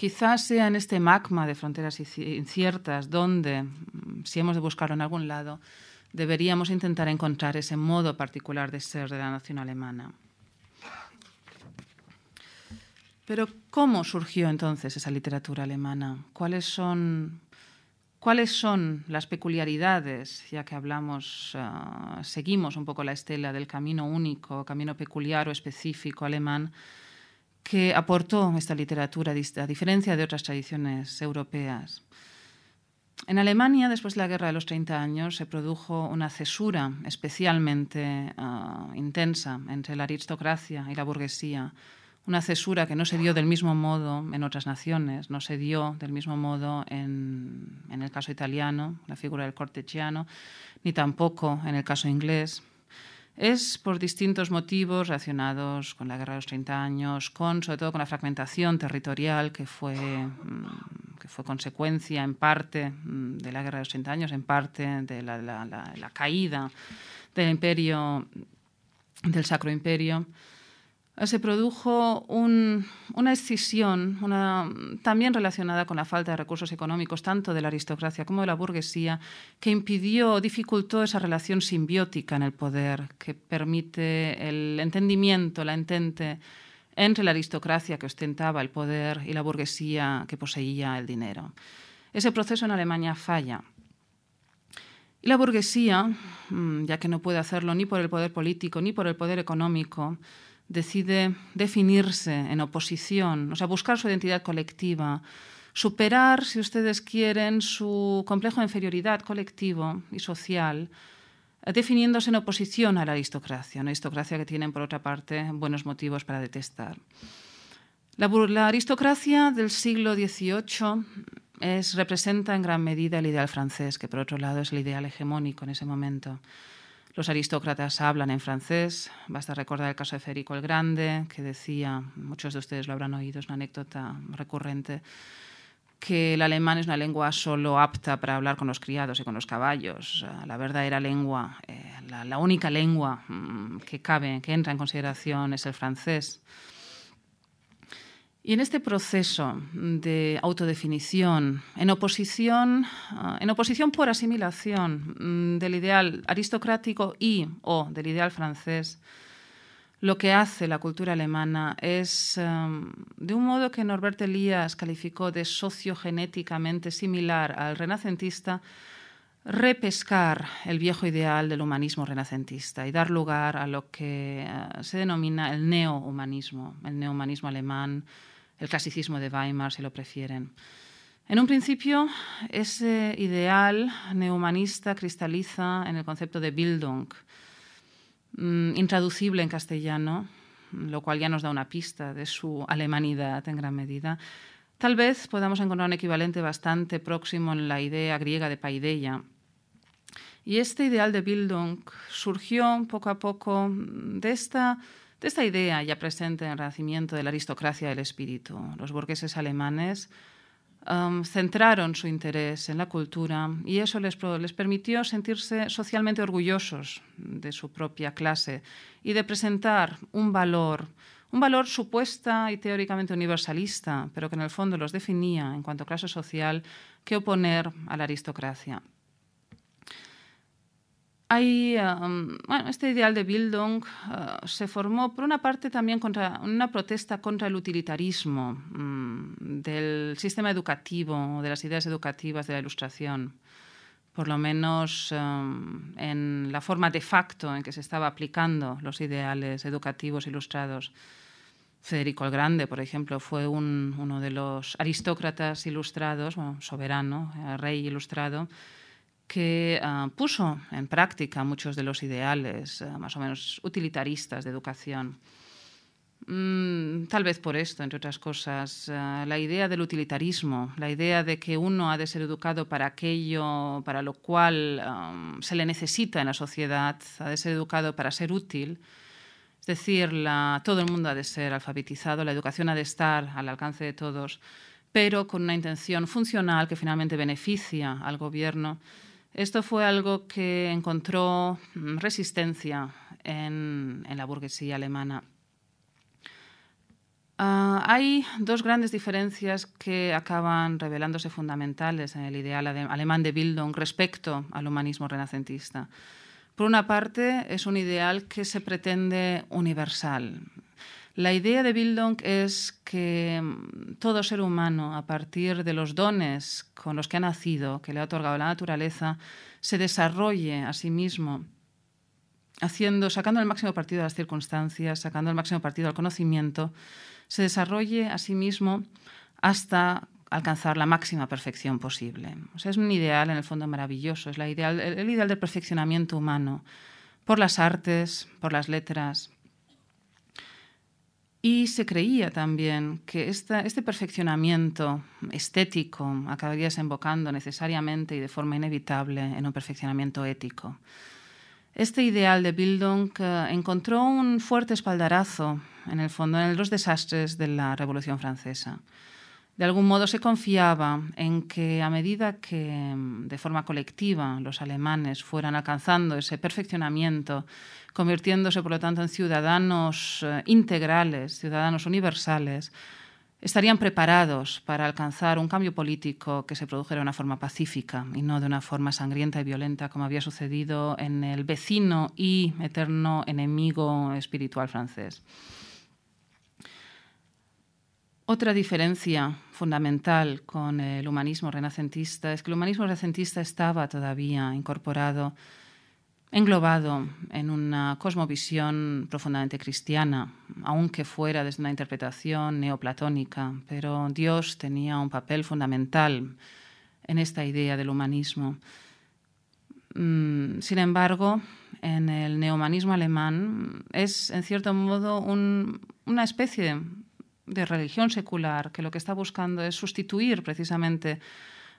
Quizás sea en este magma de fronteras inciertas donde, mm, si hemos de buscarlo en algún lado, deberíamos intentar encontrar ese modo particular de ser de la nación alemana. Pero ¿cómo surgió entonces esa literatura alemana? ¿Cuáles son, cuáles son las peculiaridades, ya que hablamos, ah, seguimos un poco la estela del camino único, camino peculiar o específico alemán? Que aportó esta literatura, a diferencia de otras tradiciones europeas. En Alemania, después de la Guerra de los 30 años, se produjo una cesura especialmente uh, intensa entre la aristocracia y la burguesía, una cesura que no se dio del mismo modo en otras naciones, no se dio del mismo modo en, en el caso italiano, la figura del cortechiano, ni tampoco en el caso inglés es por distintos motivos relacionados con la guerra de los 30 años, con, sobre todo con la fragmentación territorial que fue, mm, que fue consecuencia en parte mm, de la guerra de los 30 años, en parte de la, la caída del imperio, del Sacro Imperio se produjo una escisión también relacionada con la falta de recursos económicos tanto de la aristocracia como de la burguesía que impidió, dificultó esa relación simbiótica en el poder que permite el entendimiento, la entente entre la aristocracia que ostentaba el poder y la burguesía que poseía el dinero. Ese proceso en Alemania falla. Y la burguesía, mm, ya que no puede hacerlo ni por el poder político ni por el poder económico, decide definirse en oposición, o sea, buscar su identidad colectiva, superar, si ustedes quieren, su complejo de inferioridad colectivo y social, definiéndose en oposición a la aristocracia, una aristocracia que tienen, por otra parte, buenos motivos para detestar. La, la aristocracia del siglo XVIII es, representa en gran medida el ideal francés, que por otro lado es el ideal hegemónico en ese momento. Los aristócratas hablan en francés, basta recordar el caso de Federico el Grande, que decía, muchos de ustedes lo habrán oído, es una anécdota recurrente, que el alemán es una lengua solo apta para hablar con los criados y con los caballos. La verdadera lengua, eh, la, la, única lengua mm, que cabe, que entra en consideración es el francés. Y en este proceso de autodefinición, en oposición, ah, en oposición por asimilación mm, del ideal aristocrático y o del ideal francés, lo que hace la cultura alemana es, em, de un modo que Norbert Elias calificó de sociogenéticamente similar al renacentista, repescar el viejo ideal del humanismo renacentista y dar lugar a lo que eh, se denomina el neohumanismo, el neohumanismo alemán, el clasicismo de Weimar, si lo prefieren. En un principio, ese ideal neohumanista cristaliza en el concepto de Bildung, mm, intraducible en castellano, lo cual ya nos da una pista de su alemanidad en gran medida. Tal vez podamos encontrar un equivalente bastante próximo en la idea griega de paideia. Y este ideal de Bildung surgió poco a poco de esta de esta idea ya presente en el Renacimiento de la aristocracia del espíritu. Los burgueses alemanes um, centraron su interés en la cultura y eso les, les permitió sentirse socialmente orgullosos de su propia clase y de presentar un valor, un valor supuesta y teóricamente universalista, pero que en el fondo los definía en cuanto a clase social, que oponer a la aristocracia. Hay, um, bueno, este ideal de Bildung uh, se formó, por una parte, también contra una protesta contra el utilitarismo um, del sistema educativo, de las ideas educativas de la Ilustración, por lo menos um, en la forma de facto en que se estaba aplicando los ideales educativos ilustrados. Federico el Grande, por ejemplo, fue un, uno de los aristócratas ilustrados, soberano, eh, rey ilustrado, que uh, puso en práctica muchos de los ideales uh, más o menos utilitaristas de educación. Mm, tal vez por esto, entre otras cosas, uh, la idea del utilitarismo, la idea de que uno ha de ser educado para aquello para lo cual um, se le necesita en la sociedad, ha de ser educado para ser útil. Es decir, todo el mundo ha de ser alfabetizado, la educación ha de estar al alcance de todos, pero con una intención funcional que finalmente beneficia al gobierno esto fue algo que encontró mm, resistencia en, la burguesía alemana. Ah, hay dos grandes diferencias que acaban revelándose fundamentales en el ideal alemán de Bildung respecto al humanismo renacentista. Por una parte, es un ideal que se pretende universal, la idea de Bildung es que mm, todo ser humano, a partir de los dones con los que ha nacido, que le ha otorgado la naturaleza, se desarrolle a sí mismo, haciendo, sacando el máximo partido de las circunstancias, sacando el máximo partido del conocimiento, se desarrolle a sí mismo hasta alcanzar la máxima perfección posible. es un ideal en el fondo maravilloso, es la ideal, el ideal del perfeccionamiento humano por las artes, por las letras, y se creía también que este perfeccionamiento estético acabaría desembocando necesariamente y de forma inevitable en un perfeccionamiento ético. Este ideal de Bildung eh, encontró un fuerte espaldarazo, en el fondo, en los desastres de la Revolución Francesa. De algún modo se confiaba en que a medida que de forma colectiva los alemanes fueran alcanzando ese perfeccionamiento convirtiéndose, por lo tanto, en ciudadanos eh, integrales, ciudadanos universales, estarían preparados para alcanzar un cambio político que se produjera de una forma pacífica y no de una forma sangrienta y violenta como había sucedido en el vecino y eterno enemigo espiritual francés. Otra diferencia fundamental con el humanismo renacentista es que el humanismo renacentista estaba todavía incorporado englobado en una cosmovisión profundamente cristiana, aunque fuera desde una interpretación neoplatónica, pero Dios tenía un papel fundamental en esta idea del humanismo. Mm, sin embargo, en el neomanismo alemán es, en cierto modo, una especie de religión secular que lo que está buscando es sustituir precisamente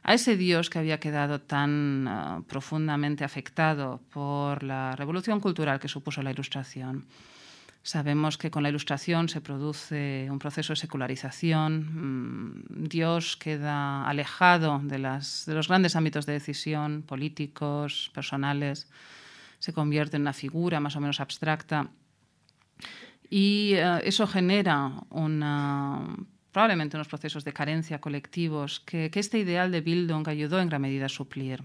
a ese Dios que había quedado tan ah, profundamente afectado por la revolución cultural que supuso la Ilustración. Sabemos que con la Ilustración se produce un proceso de secularización. Mm, Dios queda alejado de, de los grandes ámbitos de decisión políticos, personales. Se convierte en una figura más o menos abstracta. Y eh, eso genera probablemente unos procesos de carencia colectivos que, este ideal de Bildung ayudó en gran medida a suplir.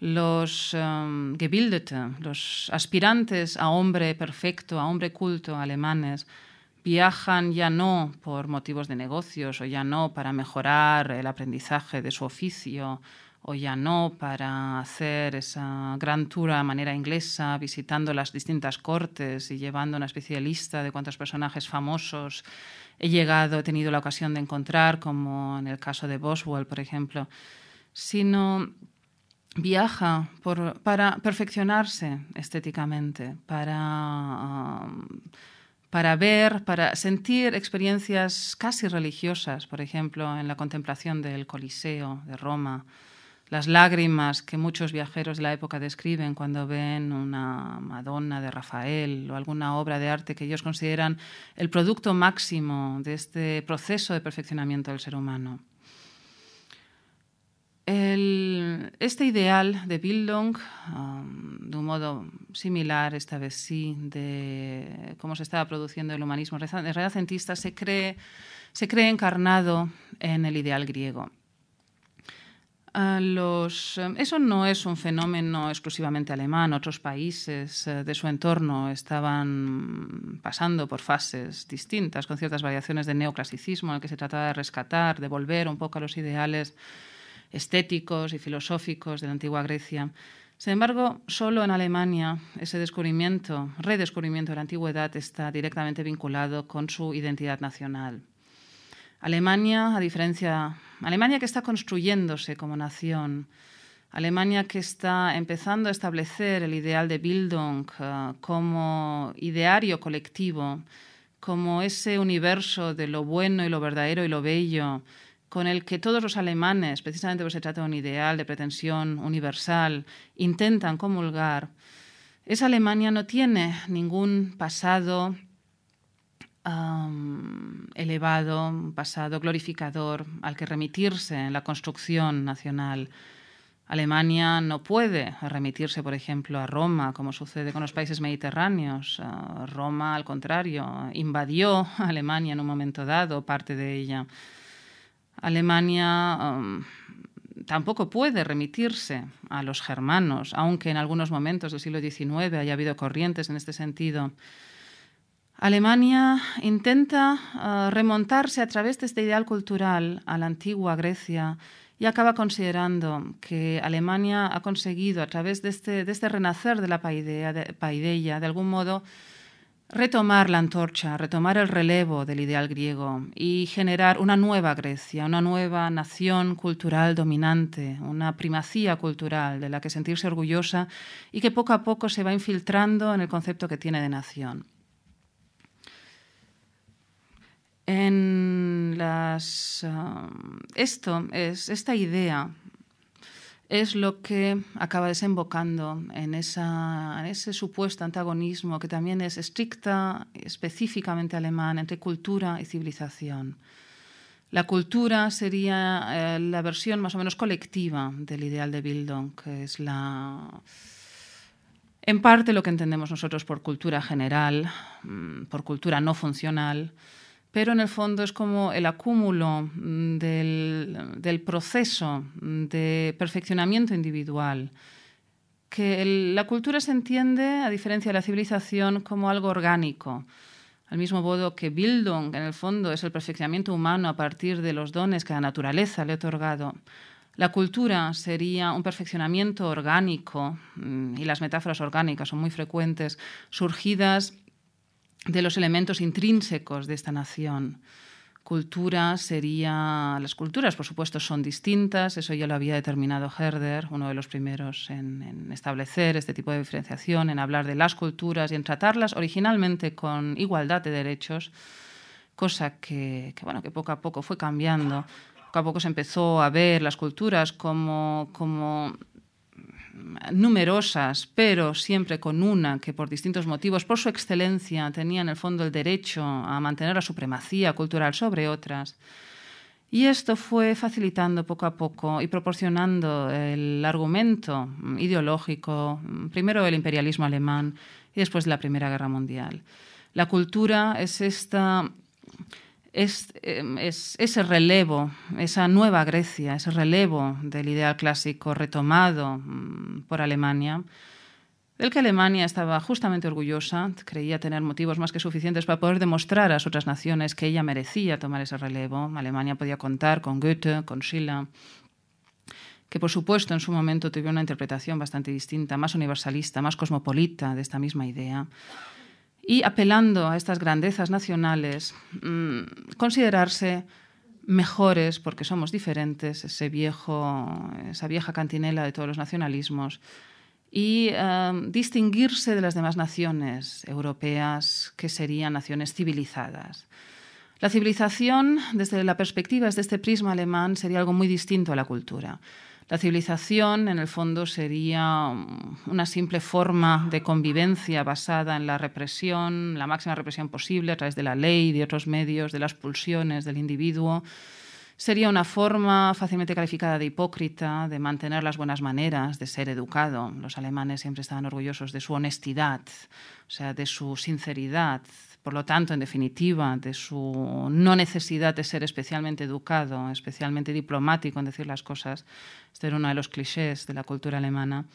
Los um, Gebildete, los aspirantes a hombre perfecto, a hombre culto alemanes, viajan ya no por motivos de negocios o ya no para mejorar el aprendizaje de su oficio o ya no para hacer esa gran tour a manera inglesa, visitando las distintas cortes y llevando una especialista de cuántos personajes famosos he llegado, he tenido la ocasión de encontrar, como en el caso de Boswell, por ejemplo, sino viaja para perfeccionarse estéticamente, para, um, para ver, para sentir experiencias casi religiosas, por ejemplo, en la contemplación del Coliseo de Roma, las lágrimas que muchos viajeros de la época describen cuando ven una Madonna de Rafael o alguna obra de arte que ellos consideran el producto máximo de este proceso de perfeccionamiento del ser humano este ideal de Bildung, um, de un modo similar, esta vez sí, de cómo se estaba produciendo el humanismo renacentista, se cree, se cree encarnado en el ideal griego. Um, eso no es un fenómeno exclusivamente alemán. Otros países uh, de su entorno estaban pasando por fases distintas, con ciertas variaciones de neoclasicismo, en el que se trataba de rescatar, de volver un poco a los ideales estéticos y filosóficos de la antigua Grecia. Sin embargo, solo en Alemania ese descubrimiento, redescubrimiento de la antigüedad está directamente vinculado con su identidad nacional. Alemania, a diferencia, Alemania que está construyéndose como nación, Alemania que está empezando a establecer el ideal de Bildung uh, como ideario colectivo, como ese universo de lo bueno y lo verdadero y lo bello, con el que todos los alemanes, precisamente porque se trata de un ideal de pretensión universal, intentan comulgar, esa Alemania no tiene ningún pasado elevado, pasado glorificador al que remitirse en la construcción nacional. Alemania no puede remitirse, por ejemplo, a Roma, como sucede con los países mediterráneos. Roma, al contrario, invadió Alemania en un momento dado, parte de ella. Alemania tampoco puede remitirse a los germanos, aunque en algunos momentos del siglo XIX haya habido corrientes en este sentido. Alemania intenta uh, remontarse a través de este ideal cultural a la antigua Grecia y acaba considerando que Alemania ha conseguido, a través de este, de este renacer de la paideia, de, paideia, de algún modo, retomar la antorcha, retomar el relevo del ideal griego y generar una nueva Grecia, una nueva nación cultural dominante, una primacía cultural de la que sentirse orgullosa y que poco a poco se va infiltrando en el concepto que tiene de nación. En las, uh, esto es esta idea es lo que acaba desembocando en, ese supuesto antagonismo que también es estricta, específicamente alemán, entre cultura y civilización. La cultura sería eh, la versión más o menos colectiva del ideal de Bildung, que es la, en parte lo que entendemos nosotros por cultura general, mm, por cultura no funcional, pero en el fondo es como el acúmulo mm, del, proceso de perfeccionamiento individual, que la cultura se entiende, a diferencia de la civilización, como algo orgánico. Al mismo modo que Bildung, en el fondo, es el perfeccionamiento humano a partir de los dones que la naturaleza le ha otorgado. La cultura sería un perfeccionamiento orgánico, mm, y las metáforas orgánicas son muy frecuentes, surgidas de los elementos intrínsecos de esta nación, cultura sería... Las culturas, por supuesto, son distintas, eso ya lo había determinado Herder, uno de los primeros en, establecer este tipo de diferenciación, en hablar de las culturas y en tratarlas originalmente con igualdad de derechos, cosa que, bueno, que poco a poco fue cambiando. Poco a poco se empezó a ver las culturas como, como numerosas, pero siempre con una que por distintos motivos, por su excelencia, tenía en el fondo el derecho a mantener la supremacía cultural sobre otras. Y esto fue facilitando poco a poco y proporcionando el argumento ideológico, primero del imperialismo alemán y después de la Primera Guerra Mundial. La cultura es esta Em, es, ese relevo, esa nueva Grecia, ese relevo del ideal clásico retomado mm, por Alemania, del que Alemania estaba justamente orgullosa, creía tener motivos más que suficientes para poder demostrar a las otras naciones que ella merecía tomar ese relevo. Alemania podía contar con Goethe, con Schiller, que por supuesto en su momento tuvo una interpretación bastante distinta, más universalista, más cosmopolita de esta misma idea y apelando a estas grandezas nacionales, mm, considerarse mejores porque somos diferentes, ese viejo, esa vieja cantinela de todos los nacionalismos, y em, distinguirse de las demás naciones europeas que serían naciones civilizadas. La civilización, desde la perspectiva, desde este prisma alemán, sería algo muy distinto a la cultura. La civilización, en el fondo, sería una simple forma de convivencia basada en la represión, la máxima represión posible a través de la ley, de otros medios, de las pulsiones del individuo. Sería una forma fácilmente calificada de hipócrita, de mantener las buenas maneras, de ser educado. Los alemanes siempre estaban orgullosos de su honestidad, o sea, de su sinceridad, por lo tanto, en definitiva, de su no necesidad de ser especialmente educado, especialmente diplomático en decir las cosas. Este era uno de los clichés de la cultura alemana.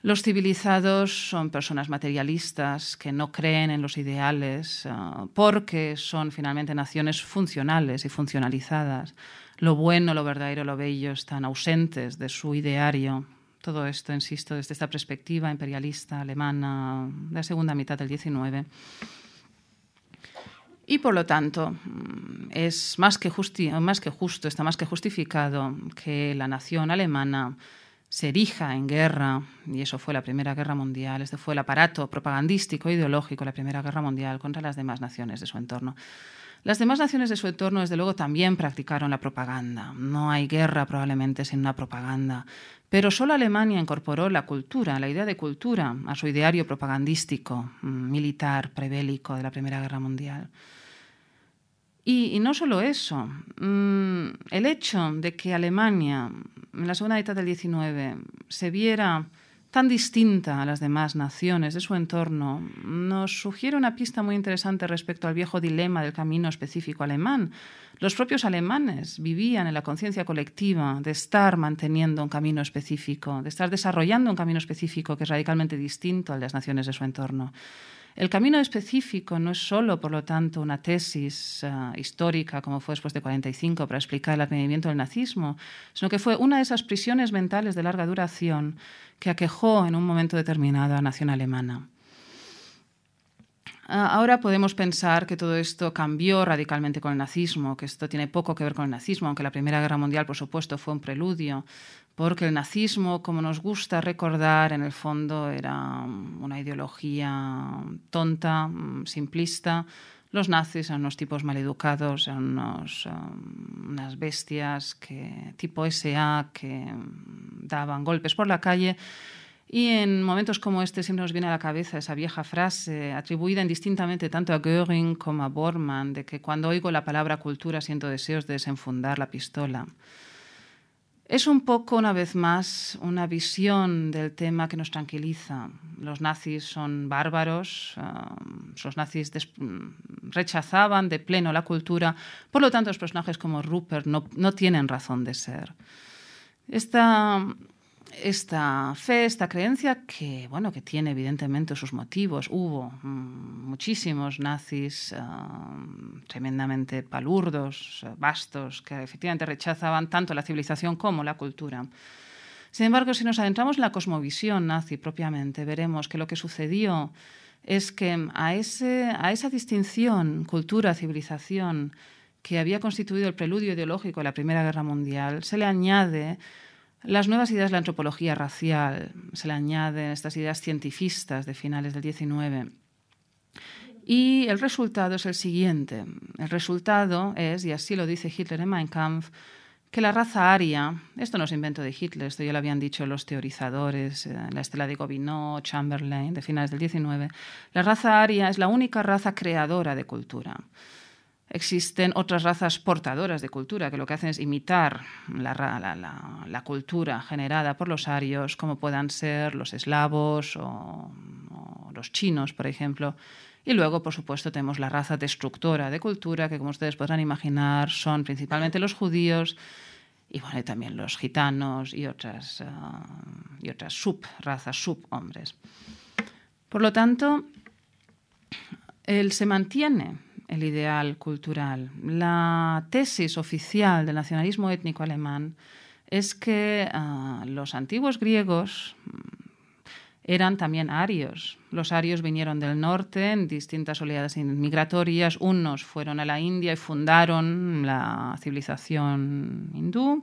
Los civilizados son personas materialistas que no creen en los ideales ah, porque son finalmente naciones funcionales y funcionalizadas. Lo bueno, lo verdadero, lo bello están ausentes de su ideario. Todo esto, insisto, desde esta perspectiva imperialista alemana de la segunda mitad del XIX. Y por lo tanto, mm, es más que, justo, está más que justificado que la nación alemana se erija en guerra, y eso fue la Primera Guerra Mundial, este fue el aparato propagandístico ideológico de la Primera Guerra Mundial contra las demás naciones de su entorno. Las demás naciones de su entorno, desde luego, también practicaron la propaganda. No hay guerra probablemente sin una propaganda. Pero solo Alemania incorporó la cultura, la idea de cultura, a su ideario propagandístico, mm, militar, prebélico de la Primera Guerra Mundial. Y, no solo eso, mm, el hecho de que Alemania en la segunda mitad del XIX se viera tan distinta a las demás naciones de su entorno, nos sugiere una pista muy interesante respecto al viejo dilema del camino específico alemán. Los propios alemanes vivían en la conciencia colectiva de estar manteniendo un camino específico, de estar desarrollando un camino específico que es radicalmente distinto al de las naciones de su entorno. El camino específico no es solo, por lo tanto, una tesis eh, histórica, como fue después de 45, para explicar el advenimiento del nazismo, sino que fue una de esas prisiones mentales de larga duración que aquejó en un momento determinado a la nación alemana. Ah, ahora podemos pensar que todo esto cambió radicalmente con el nazismo, que esto tiene poco que ver con el nazismo, aunque la Primera Guerra Mundial, por supuesto, fue un preludio, porque el nazismo, como nos gusta recordar, en el fondo era una ideología tonta, simplista. Los nazis eran unos tipos maleducados, eran unos, unas bestias que, tipo SA que daban golpes por la calle y en momentos como este siempre nos viene a la cabeza esa vieja frase atribuida indistintamente tanto a Göring como a Bormann de que cuando oigo la palabra cultura siento deseos de desenfundar la pistola. Es un poco, una vez más, una visión del tema que nos tranquiliza. Los nazis son bárbaros, um, los nazis rechazaban de pleno la cultura, por lo tanto los personajes como Rupert no, no tienen razón de ser. Esta esta fe, esta creencia que, bueno, que tiene evidentemente sus motivos. Hubo mm, muchísimos nazis ah, tremendamente palurdos, vastos, que efectivamente rechazaban tanto la civilización como la cultura. Sin embargo, si nos adentramos en la cosmovisión nazi propiamente, veremos que lo que sucedió es que a, ese, a esa distinción cultura-civilización que había constituido el preludio ideológico de la Primera Guerra Mundial, se le añade las nuevas ideas de la antropología racial, se le añaden estas ideas cientifistas de finales del XIX. Y el resultado es el siguiente. El resultado es, y así lo dice Hitler en Mein Kampf, que la raza aria, esto no es invento de Hitler, esto ya lo habían dicho los teorizadores, eh, la estela de Gobineau, Chamberlain, de finales del XIX, la raza aria es la única raza creadora de cultura. Existen otras razas portadoras de cultura que lo que hacen es imitar la, cultura generada por los arios, como puedan ser los eslavos o, los chinos, por ejemplo, y luego, por supuesto, tenemos la raza destructora de cultura, que como ustedes podrán imaginar, son principalmente los judíos y bueno, también los gitanos y otras, uh, y otras subrazas, subhombres. Por lo tanto, él se mantiene el ideal cultural. La tesis oficial del nacionalismo étnico alemán es que uh, los antiguos griegos eran también arios. Los arios vinieron del norte en distintas oleadas migratorias. Unos fueron a la India y fundaron la civilización hindú.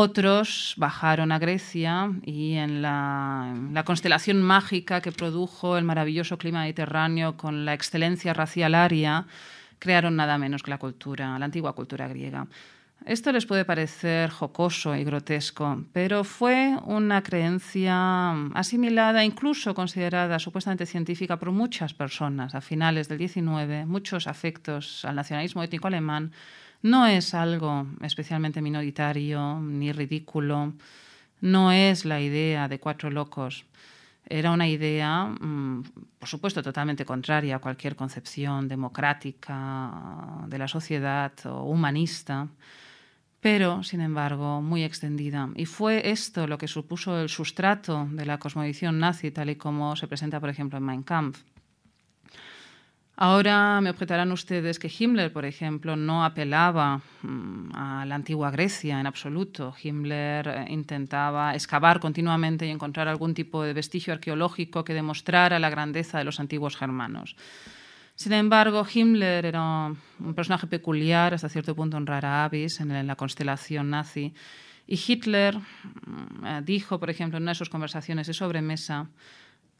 Otros bajaron a Grecia y en la, la, constelación mágica que produjo el maravilloso clima mediterráneo con la excelencia racial aria, crearon nada menos que la cultura, la antigua cultura griega. Esto les puede parecer jocoso y grotesco, pero fue una creencia asimilada, incluso considerada supuestamente científica por muchas personas a finales del XIX, muchos afectos al nacionalismo étnico alemán. No es algo especialmente minoritario ni ridículo, no es la idea de cuatro locos. Era una idea, mm, por supuesto, totalmente contraria a cualquier concepción democrática de la sociedad o humanista pero, sin embargo, muy extendida. Y fue esto lo que supuso el sustrato de la cosmovisión nazi, tal y como se presenta, por ejemplo, en Mein Kampf. Ahora me objetarán ustedes que Himmler, por ejemplo, no apelaba mm, a la antigua Grecia en absoluto. Himmler eh, intentaba excavar continuamente y encontrar algún tipo de vestigio arqueológico que demostrara la grandeza de los antiguos germanos. Sin embargo, Himmler era un personaje peculiar, hasta cierto punto un rara avis en la constelación nazi. Y Hitler mm, eh, dijo, por ejemplo, en una de sus conversaciones de sobremesa,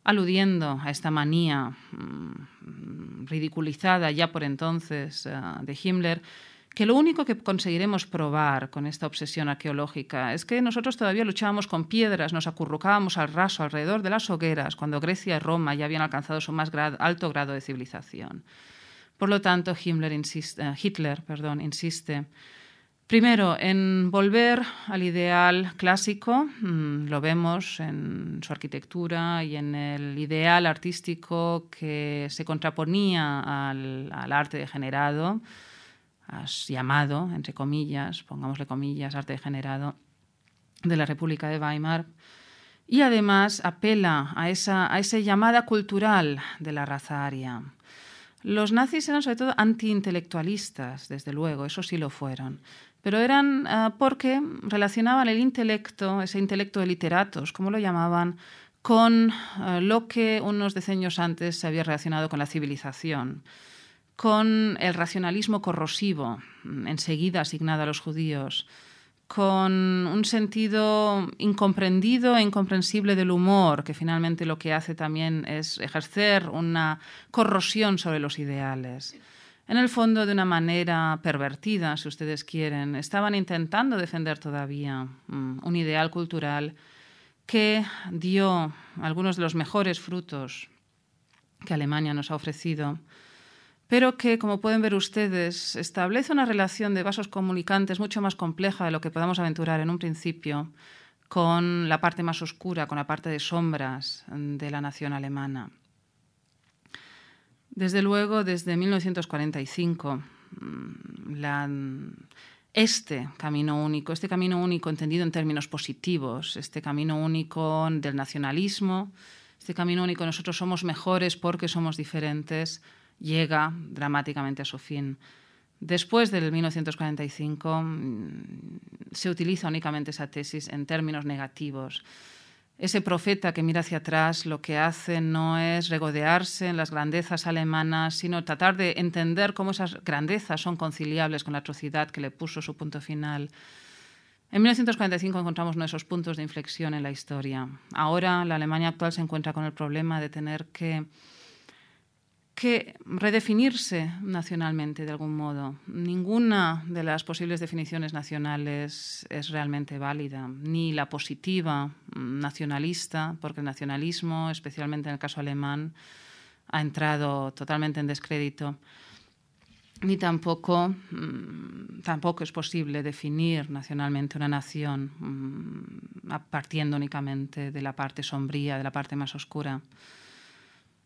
aludiendo a esta manía mm, ridiculizada ya por entonces eh, de Himmler, que lo único que conseguiremos probar con esta obsesión arqueológica es que nosotros todavía luchábamos con piedras, nos acurrucábamos al raso alrededor de las hogueras cuando Grecia y Roma ya habían alcanzado su más alto grado de civilización. Por lo tanto, insiste, eh, Hitler perdón, insiste Primero, en volver al ideal clásico, mm, lo vemos en su arquitectura y en el ideal artístico que se contraponía al, al arte degenerado, has llamado, entre comillas, pongámosle comillas, arte degenerado de la República de Weimar, y además apela a esa, a esa llamada cultural de la raza aria. Los nazis eran sobre todo antiintelectualistas, desde luego, eso sí lo fueron, pero eran uh, porque relacionaban el intelecto, ese intelecto de literatos, como lo llamaban, con uh, lo que unos decenios antes se había relacionado con la civilización con el racionalismo corrosivo, enseguida asignado a los judíos, con un sentido incomprendido e incomprensible del humor, que finalmente lo que hace también es ejercer una corrosión sobre los ideales. En el fondo, de una manera pervertida, si ustedes quieren, estaban intentando defender todavía mm, un ideal cultural que dio algunos de los mejores frutos que Alemania nos ha ofrecido pero que, como pueden ver ustedes, establece una relación de vasos comunicantes mucho más compleja de lo que podamos aventurar en un principio con la parte más oscura, con la parte de sombras de la nación alemana. Desde luego, desde 1945, mm, este camino único, este camino único entendido en términos positivos, este camino único del nacionalismo, este camino único nosotros somos mejores porque somos diferentes, llega dramáticamente a su fin. Después del 1945 mm, se utiliza únicamente esa tesis en términos negativos. Ese profeta que mira hacia atrás lo que hace no es regodearse en las grandezas alemanas, sino tratar de entender cómo esas grandezas son conciliables con la atrocidad que le puso su punto final. En 1945 encontramos uno de esos puntos de inflexión en la historia. Ahora la Alemania actual se encuentra con el problema de tener que que redefinirse nacionalmente de algún modo. Ninguna de las posibles definiciones nacionales es realmente válida, ni la positiva mm, nacionalista, porque el nacionalismo, especialmente en el caso alemán, ha entrado totalmente en descrédito, ni tampoco, mm, tampoco es posible definir nacionalmente una nación mm, partiendo únicamente de la parte sombría, de la parte más oscura.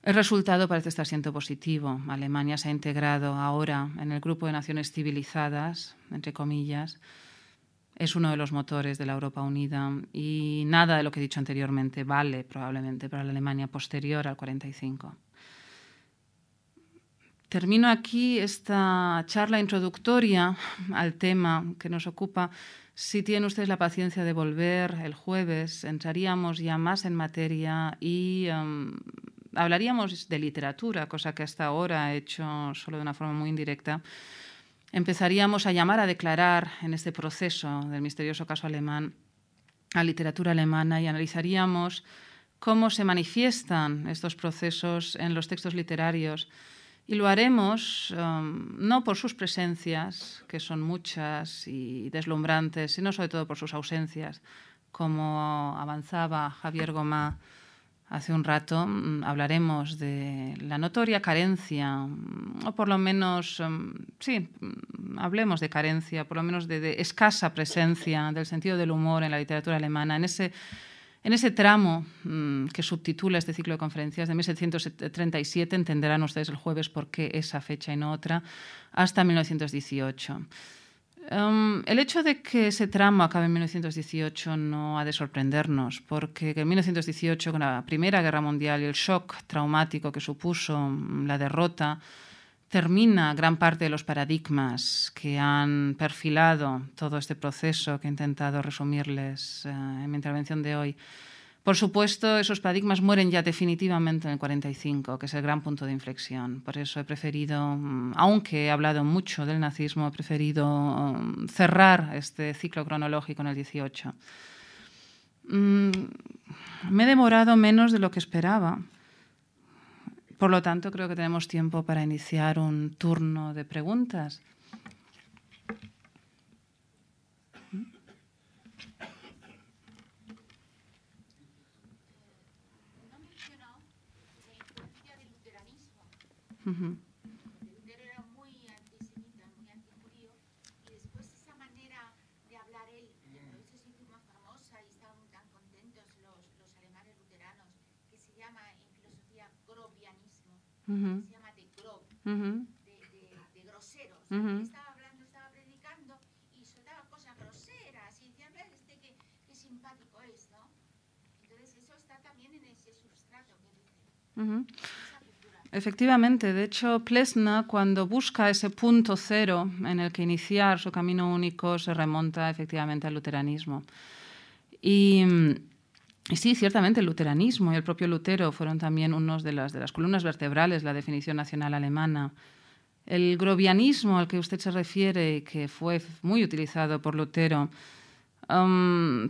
El resultado parece estar siendo positivo. Alemania se ha integrado ahora en el grupo de naciones civilizadas, entre comillas. Es uno de los motores de la Europa unida y nada de lo que he dicho anteriormente vale probablemente para la Alemania posterior al 45. Termino aquí esta charla introductoria al tema que nos ocupa. Si tienen ustedes la paciencia de volver el jueves, entraríamos ya más en materia y um, hablaríamos de literatura, cosa que hasta ahora he hecho solo de una forma muy indirecta, empezaríamos a llamar a declarar en este proceso del misterioso caso alemán a literatura alemana y analizaríamos cómo se manifiestan estos procesos en los textos literarios. Y lo haremos um, no por sus presencias, que son muchas y deslumbrantes, sino sobre todo por sus ausencias, como avanzaba Javier Gomá Hace un rato mm, hablaremos de la notoria carencia, mm, o por lo menos, mm, sí, hablemos de carencia, por lo menos de, escasa presencia del sentido del humor en la literatura alemana, en ese, en ese tramo que subtitula este ciclo de conferencias de 1737, entenderán ustedes el jueves por qué esa fecha y no otra, hasta 1918. Um, el hecho de que ese tramo acabe en 1918 no ha de sorprendernos, porque en 1918, con la Primera Guerra Mundial y el shock traumático que supuso mm, la derrota, termina gran parte de los paradigmas que han perfilado todo este proceso que he intentado resumirles eh, en mi intervención de hoy. Por supuesto, esos paradigmas mueren ya definitivamente en el 45, que es el gran punto de inflexión. Por eso he preferido, mm, aunque he hablado mucho del nazismo, he preferido mm, cerrar este ciclo cronológico en el 18. Mm, me he demorado menos de lo que esperaba. Por lo tanto, creo que tenemos tiempo para iniciar un turno de preguntas. Uh era muy antisemita, muy antijudío, y después esa manera de hablar él, eso se hizo más famosa y estaban tan contentos los, los alemanes luteranos, que se llama en filosofía grobianismo, se llama de grob, de, de, de, groseros. Estaba hablando, estaba predicando y soltaba cosas groseras y decía, ver este qué, qué simpático es, ¿no? Entonces eso está también en ese sustrato que dice. Efectivamente, de hecho, Plesna, cuando busca ese punto cero en el que iniciar su camino único, se remonta efectivamente al luteranismo. Y, sí, ciertamente el luteranismo y el propio Lutero fueron también unos de las, de las columnas vertebrales la definición nacional alemana. El grobianismo al que usted se refiere, que fue muy utilizado por Lutero,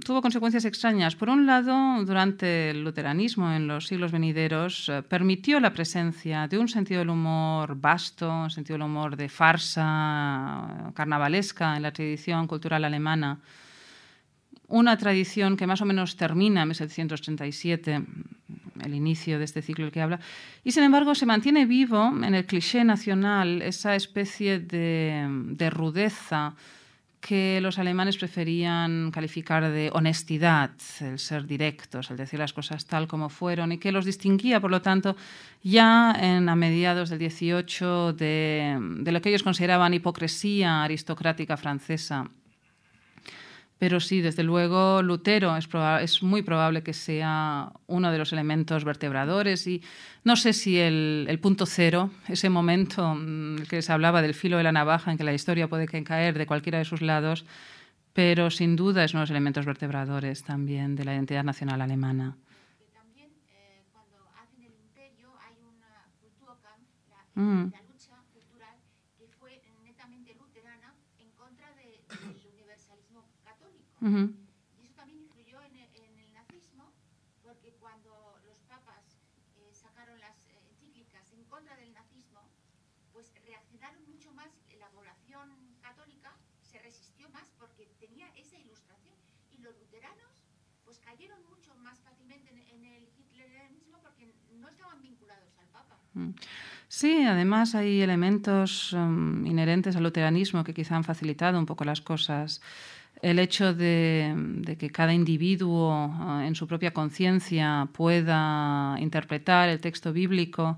tuvo consecuencias extrañas. Por un lado, durante el luteranismo en los siglos venideros, eh, permitió la presencia de un sentido del humor vasto, un sentido del humor de farsa, carnavalesca en la tradición cultural alemana. Una tradición que más o menos termina en 1737, el inicio de este ciclo del que habla, y sin embargo se mantiene vivo en el cliché nacional esa especie de rudeza, que los alemanes preferían calificar de honestidad, el ser directos, el decir las cosas tal como fueron, y que los distinguía, por lo tanto, ya en, a mediados del 18 de, de lo que ellos consideraban hipocresía aristocrática francesa pero sí, desde luego, Lutero es, es, muy probable que sea uno de los elementos vertebradores y no sé si el, el punto cero, ese momento mm, que se hablaba del filo de la navaja en que la historia puede caer de cualquiera de sus lados, pero sin duda es uno de los elementos vertebradores también de la identidad nacional alemana. también eh, cuando hacen el imperio hay una la, Mm. la lucha cultural que fue netamente luterana en contra de- del universalismo Y eso también influyó en el, en el nazismo, porque cuando los papas eh, sacaron las eh, encíclicas en contra del nazismo, pues reaccionaron mucho más, la población católica se resistió más porque tenía esa ilustración. Y los luteranos pues cayeron mucho más fácilmente en, en el hitlerismo porque no estaban vinculados al papa. Sí, además hay elementos um, inherentes al luteranismo que quizá han facilitado un poco las cosas. El hecho de, que cada individuo uh, en su propia conciencia pueda interpretar el texto bíblico,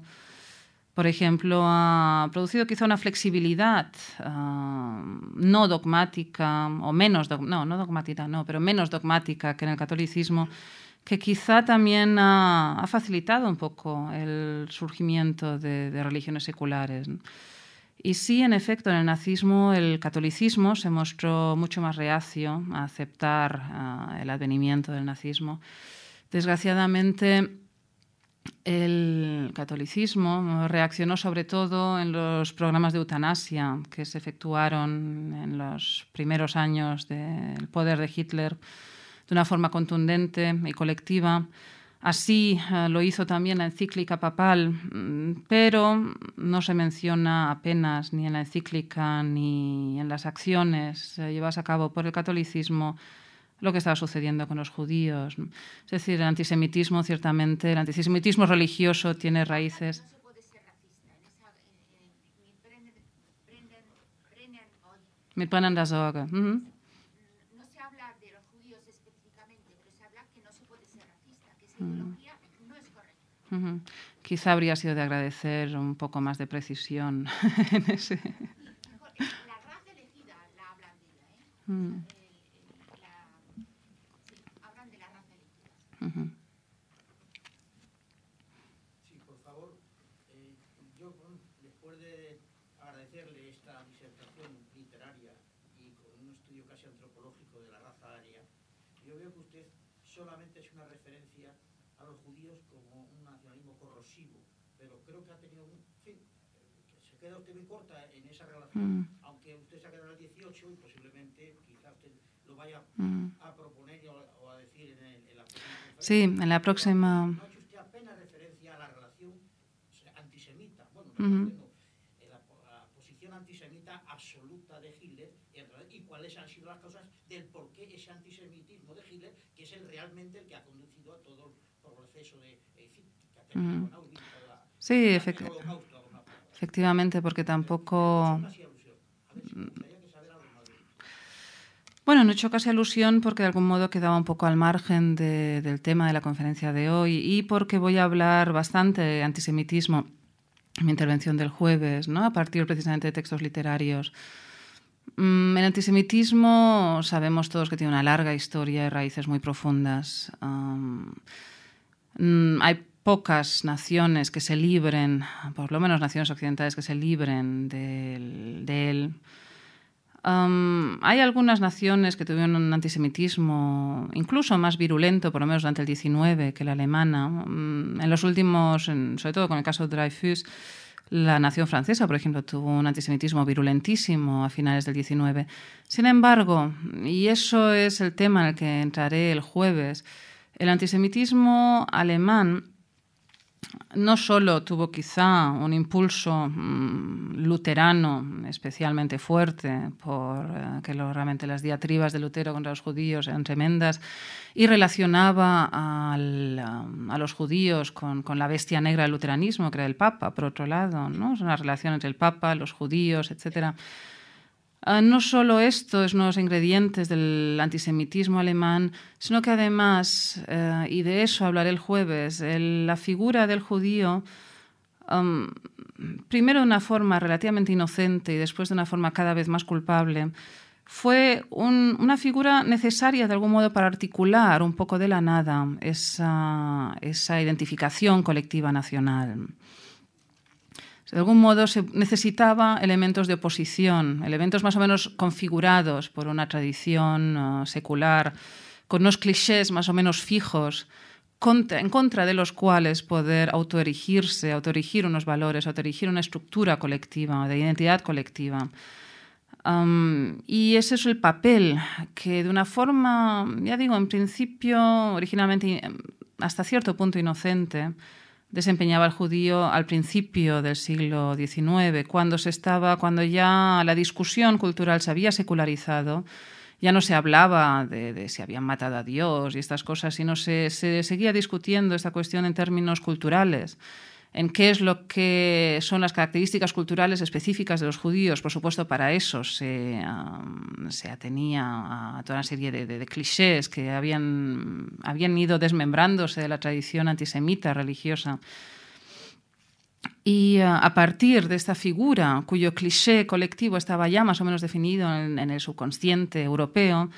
por ejemplo, ha producido quizá una flexibilidad uh, no dogmática o menos, no, no dogmática, no, pero menos dogmática que en el catolicismo, que quizá también ha, facilitado un poco el surgimiento de, religiones seculares. Y sí, en efecto, en el nazismo el catolicismo se mostró mucho más reacio a aceptar ah, el advenimiento del nazismo. Desgraciadamente, el catolicismo reaccionó sobre todo en los programas de eutanasia que se efectuaron en los primeros años del poder de Hitler de una forma contundente y colectiva. Así eh, lo hizo también la encíclica papal, mm, pero no se menciona apenas ni en la encíclica ni en las acciones eh, llevadas a cabo por el catolicismo lo que estaba sucediendo con los judíos. Es decir, el antisemitismo, ciertamente, el antisemitismo religioso tiene raíces. Puede ser racista. En esa, en, en, mi Brenner, Brenner, Brenner hoy Mit brennender Sorge. Mhm. no se habla de los judíos específicamente, pero se habla que no se puede ser racista, que esa ideología no. Quizá habría sido de agradecer un poco más de precisión en ese. La raza elegida la hablan de ella, ¿eh? Mm, El- el- la- sí, hablan de la raza elegida. ujú. Sí, por favor. Eh, yo, bueno, después de agradecerle esta disertación literaria y con un estudio casi antropológico de la raza aria, yo veo que usted solamente es una referencia a los judíos como un nacionalismo corrosivo, pero creo que ha tenido un... En fin, eh, que se queda usted muy corta en esa relación, Mm. aunque usted se ha quedado en el 18 y posiblemente quizá usted lo vaya Mm. a proponer o, a decir en, el- en la próxima. Sí, en la próxima. No ha hecho usted apenas referencia a la relación antisemita, bueno, no, en la, la posición antisemita absoluta de Hitler y cuáles han sido las causas del por qué ese antisemitismo de Hitler, que es el realmente el que ha conducido a todo el proceso de, fin, que ha con Auschwitz, a la- Sí, al efectivamente, porque tampoco. Bueno, no he hecho casi alusión porque de algún modo quedaba un poco al margen de- del tema de la conferencia de hoy y porque voy a hablar bastante de antisemitismo en mi intervención del jueves, ¿no? a partir precisamente de textos literarios. Mm, El antisemitismo sabemos todos que tiene una larga historia y raíces muy profundas. Mm, hay pocas naciones que se libren, por lo menos naciones occidentales que se libren de él. Hay algunas naciones que tuvieron un antisemitismo incluso más virulento, por lo menos durante el 19, que la alemana. Um, en los últimos, sobre todo con el caso de Dreyfus, la nación francesa, por ejemplo, tuvo un antisemitismo virulentísimo a finales del 19. Sin embargo, y eso es el tema en el que entraré el jueves, el antisemitismo alemán no solo tuvo quizá un impulso mm, luterano especialmente fuerte, por eh, realmente las diatribas de Lutero contra los judíos eran tremendas, y relacionaba um, a los judíos con, con la bestia negra del luteranismo, que era el Papa, por otro lado, ¿no? Es una relación entre el Papa, los judíos, etcétera. Ah, no solo esto es uno de los ingredientes del antisemitismo alemán, sino que además, eh, y de eso hablaré el jueves, el- la figura del judío, am, primero de una forma relativamente inocente y después de una forma cada vez más culpable, fue un- una figura necesaria de algún modo para articular un poco de la nada esa, esa identificación colectiva nacional. De algún modo se necesitaba elementos de oposición, elementos más o menos configurados por una tradición uh, secular, con unos clichés más o menos fijos, en contra de los cuales poder autoerigirse, autoerigir unos valores, autoerigir una estructura colectiva, de identidad colectiva. Y ese es el papel que de una forma, ya digo, en principio, originalmente hasta cierto punto inocente, desempeñaba el judío al principio del siglo XIX, cuando se estaba, cuando ya la discusión cultural se había secularizado, ya no se hablaba de, de si habían matado a Dios y estas cosas, sino se, se seguía discutiendo esta cuestión en términos culturales en qué es lo que son las características culturales específicas de los judíos. Por supuesto, para eso se, um, atenía a toda una serie de, clichés que habían, habían ido desmembrándose de la tradición antisemita religiosa. Y uh, a partir de esta figura, cuyo cliché colectivo estaba ya más o menos definido en, en el subconsciente europeo,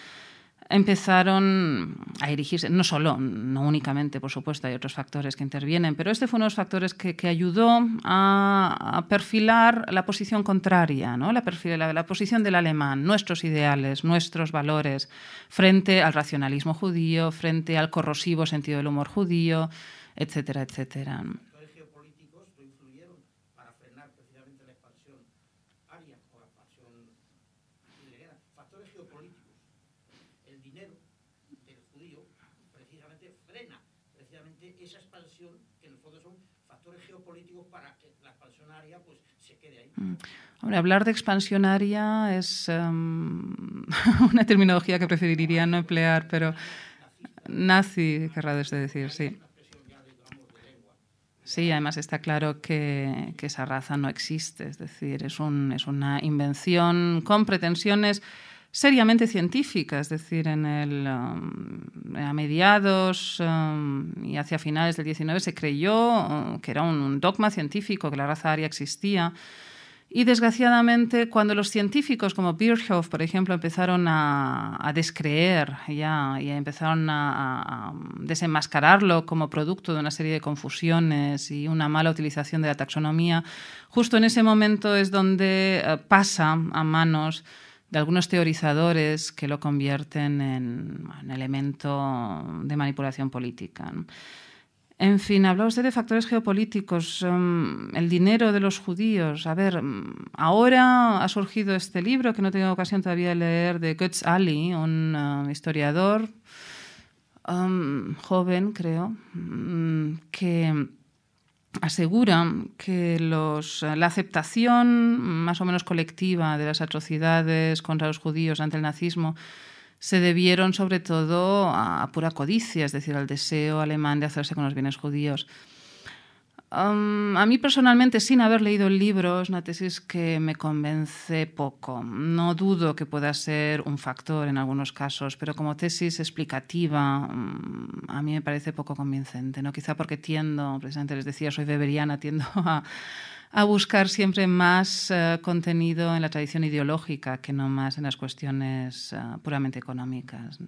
empezaron a erigirse, no solo, no únicamente, por supuesto, hay otros factores que intervienen, pero este fue uno de los factores que, que ayudó a, a, perfilar la posición contraria, ¿no? la, perfil, la, la, posición del alemán, nuestros ideales, nuestros valores, frente al racionalismo judío, frente al corrosivo sentido del humor judío, etcétera, etcétera. Hombre, hablar de expansionaria es um, una terminología que preferiría no emplear, pero nazi querrá decir, sí. Sí, además está claro que, que, esa raza no existe, es decir, es, un, es una invención con pretensiones seriamente científicas, es decir, en el, um, a mediados um, y hacia finales del 19 se creyó que era un, un, dogma científico, que la raza aria existía. Y desgraciadamente, cuando los científicos como Virchow, por ejemplo, empezaron a, descreer ya, y empezaron a, a, desenmascararlo como producto de una serie de confusiones y una mala utilización de la taxonomía, justo en ese momento es donde uh, pasa a manos de algunos teorizadores que lo convierten en un elemento de manipulación política. En fin, habla usted de factores geopolíticos, um, el dinero de los judíos. A ver, ahora ha surgido este libro que no tengo ocasión todavía de leer de Götz Ali, un uh, historiador um, joven, creo, um, que asegura que los, la aceptación más o menos colectiva de las atrocidades contra los judíos ante el nazismo se debieron sobre todo a pura codicia, es decir, al deseo alemán de hacerse con los bienes judíos. Um, a mí personalmente, sin haber leído el libro, es una tesis que me convence poco. No dudo que pueda ser un factor en algunos casos, pero como tesis explicativa um, a mí me parece poco convincente. ¿no? Quizá porque tiendo, precisamente les decía, soy weberiana, tiendo a, a buscar siempre más uh, contenido en la tradición ideológica que no más en las cuestiones uh, puramente económicas.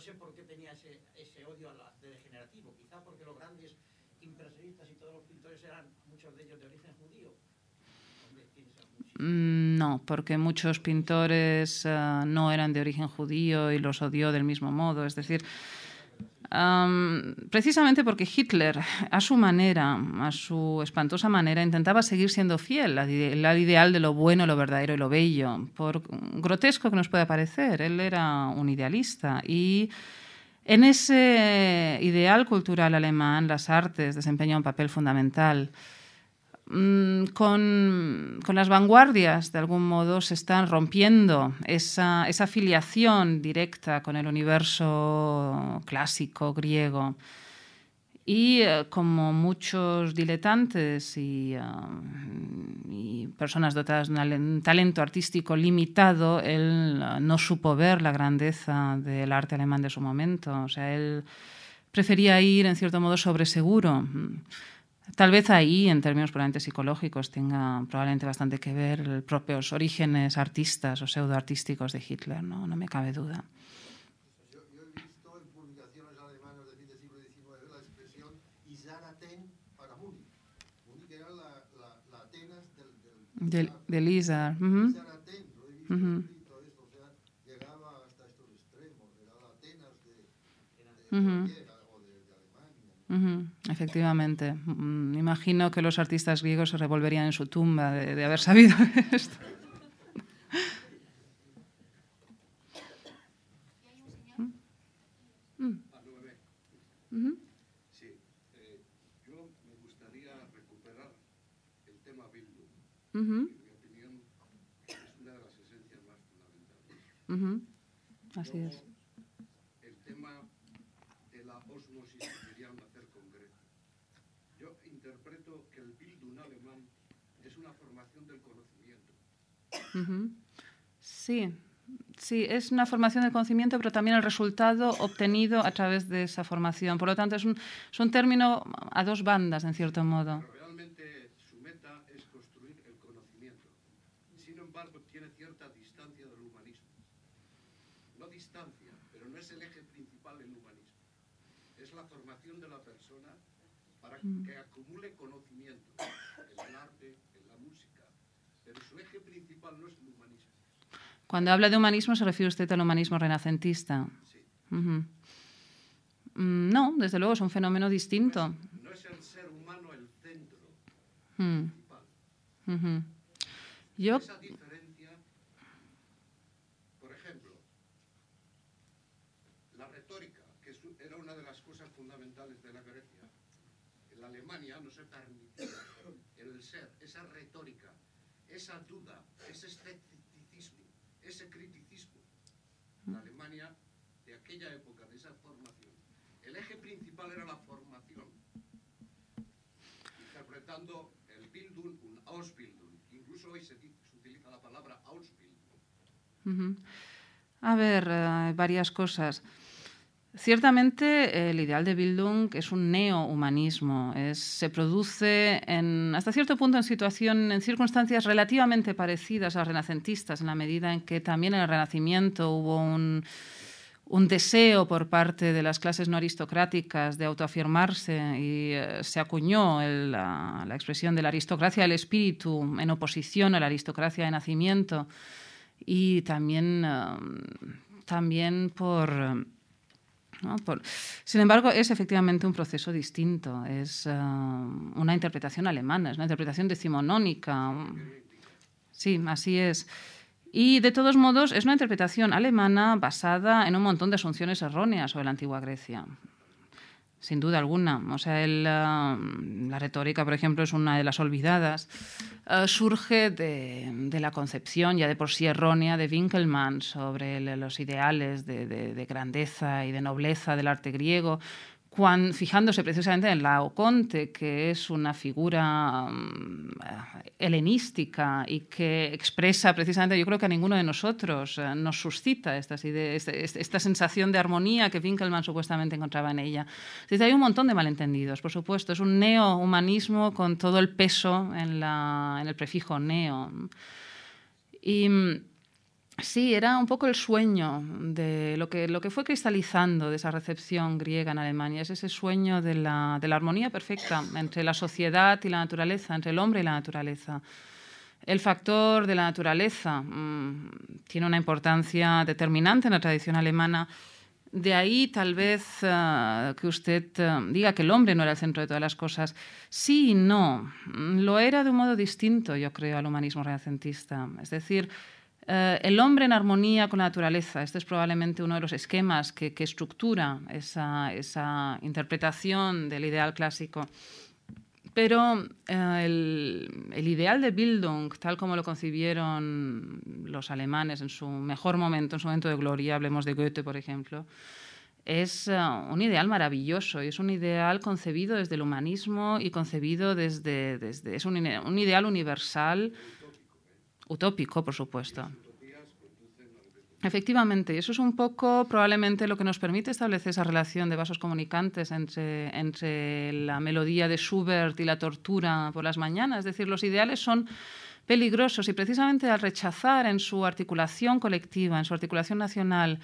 no sé por qué tenía ese, ese odio a la, de degenerativo, quizá porque los grandes impresionistas y todos los pintores eran muchos de ellos de origen judío. Mm, no, porque muchos pintores uh, no eran de origen judío y los odió del mismo modo. Es decir, precisamente porque Hitler, a su manera, a su espantosa manera, intentaba seguir siendo fiel al, al ideal de lo bueno, lo verdadero y lo bello. Por grotesco que nos pueda parecer, él era un idealista y en ese ideal cultural alemán las artes desempeñan un papel fundamental. Mm, con, las vanguardias, de algún modo, se están rompiendo esa, esa filiación directa con el universo clásico griego. Y uh, como muchos diletantes y, y, personas dotadas de un talento artístico limitado, él uh, no supo ver la grandeza del arte alemán de su momento. O sea, él prefería ir, en cierto modo, sobre seguro. Tal vez ahí, en términos probablemente psicológicos, tenga probablemente bastante que ver los propios orígenes artistas o pseudoartísticos de Hitler, ¿no? no me cabe duda. Yo, yo he visto en publicaciones alemanas de fin del siglo XIX la expresión Isaraten para Múnich. Múnich era la, la, la Atenas del... Del, del Isar. Uh -huh. Isaraten, lo he visto Ujú. escrito esto, o sea, llegaba hasta estos extremos, era la Atenas de, de Ujú. cualquiera, o de, de Alemania. Ujú, Efectivamente. Mm, Imagino que los artistas griegos se revolverían en su tumba de, de haber sabido esto. Ujú. Sí, eh, yo me gustaría recuperar el tema Bildung. Ujú, En mi opinión, es una de las esencias más fundamentales. ujú. Así es. Luego, el tema de la osmosis que querían hacer con Grecia. Yo interpreto que el Bildung alemán es una formación del conocimiento. Sí, sí, es una formación de conocimiento, pero también el resultado obtenido a través de esa formación. Por lo tanto, es un, es un término a dos bandas, en cierto modo. Pero realmente su meta es construir el conocimiento. Sin embargo, tiene cierta distancia del humanismo. No distancia, pero no es el eje principal del humanismo. Es la formación de la persona para que acumule conocimiento en el arte, en la música. Pero su eje principal no es el humanismo. Cuando habla de humanismo, ¿se refiere usted al humanismo renacentista? Sí. Ujú. Mm, No, desde luego es un fenómeno distinto. No es el ser humano el centro Mm, principal. ujú. Yo, Esa diferencia, por ejemplo, la retórica, que es- era una de las cosas fundamentales de la Grecia, en la Alemania no se permitía el ser, esa retórica, esa duda, ese escepticismo, ese criticismo. La Alemania de aquella época, de esa formación, el eje principal era la formación, interpretando el Bildung, un Ausbildung. Incluso hoy se, utiliza la palabra Ausbildung. A ver, eh, varias cosas. Ciertamente eh, el ideal de Bildung es un neohumanismo, se produce hasta cierto punto en, situación, en circunstancias relativamente parecidas a renacentistas, en la medida en que también en el Renacimiento hubo un, deseo por parte de las clases no aristocráticas de autoafirmarse y eh, se acuñó la, expresión de la aristocracia del espíritu en oposición a la aristocracia de nacimiento. Y también, um, también por, Sin embargo, es efectivamente un proceso distinto, es um, una interpretación alemana, es una interpretación decimonónica. Sí, así es. Y de todos modos, es una interpretación alemana basada en un montón de asunciones erróneas sobre la antigua Grecia. Sin duda alguna. O sea, el, ah, la retórica, por ejemplo, es una de las olvidadas. Ah, surge de, la concepción ya de por sí errónea de Winkelmann sobre los ideales de, de- de grandeza y de nobleza del arte griego, cuan- fijándose precisamente en Laoconte, que es una figura mm, eh, helenística y que expresa precisamente, yo creo que a ninguno de nosotros eh, nos suscita estas ideas, este- este- esta sensación de armonía que Winkelmann supuestamente encontraba en ella. Es decir, hay un montón de malentendidos, por supuesto. Es un neohumanismo con todo el peso en, la- en el prefijo neo. Y mm, Sí, era un poco el sueño de lo que, lo que fue cristalizando de esa recepción griega en Alemania. Es ese sueño de la, de la armonía perfecta entre la sociedad y la naturaleza, entre el hombre y la naturaleza. El factor de la naturaleza mm, tiene una importancia determinante en la tradición alemana. De ahí tal vez eh, que usted eh, diga que el hombre no era el centro de todas las cosas. Sí y no. Lo era de un modo distinto, yo creo, al humanismo renacentista. Es decir, eh, el hombre en armonía con la naturaleza. Este es probablemente uno de los esquemas que, estructura esa, interpretación del ideal clásico. Pero eh, el, ideal de Bildung, tal como lo concibieron los alemanes en su mejor momento, en su momento de gloria, hablemos de Goethe, por ejemplo, es eh, un ideal maravilloso y es un ideal concebido desde el humanismo y concebido desde... desde es un ideal universal, utópico, por supuesto. Efectivamente, eso es un poco probablemente lo que nos permite establecer esa relación de vasos comunicantes entre, entre la melodía de Schubert y la tortura por las mañanas. Es decir, los ideales son peligrosos y precisamente al rechazar en su articulación colectiva, en su articulación nacional,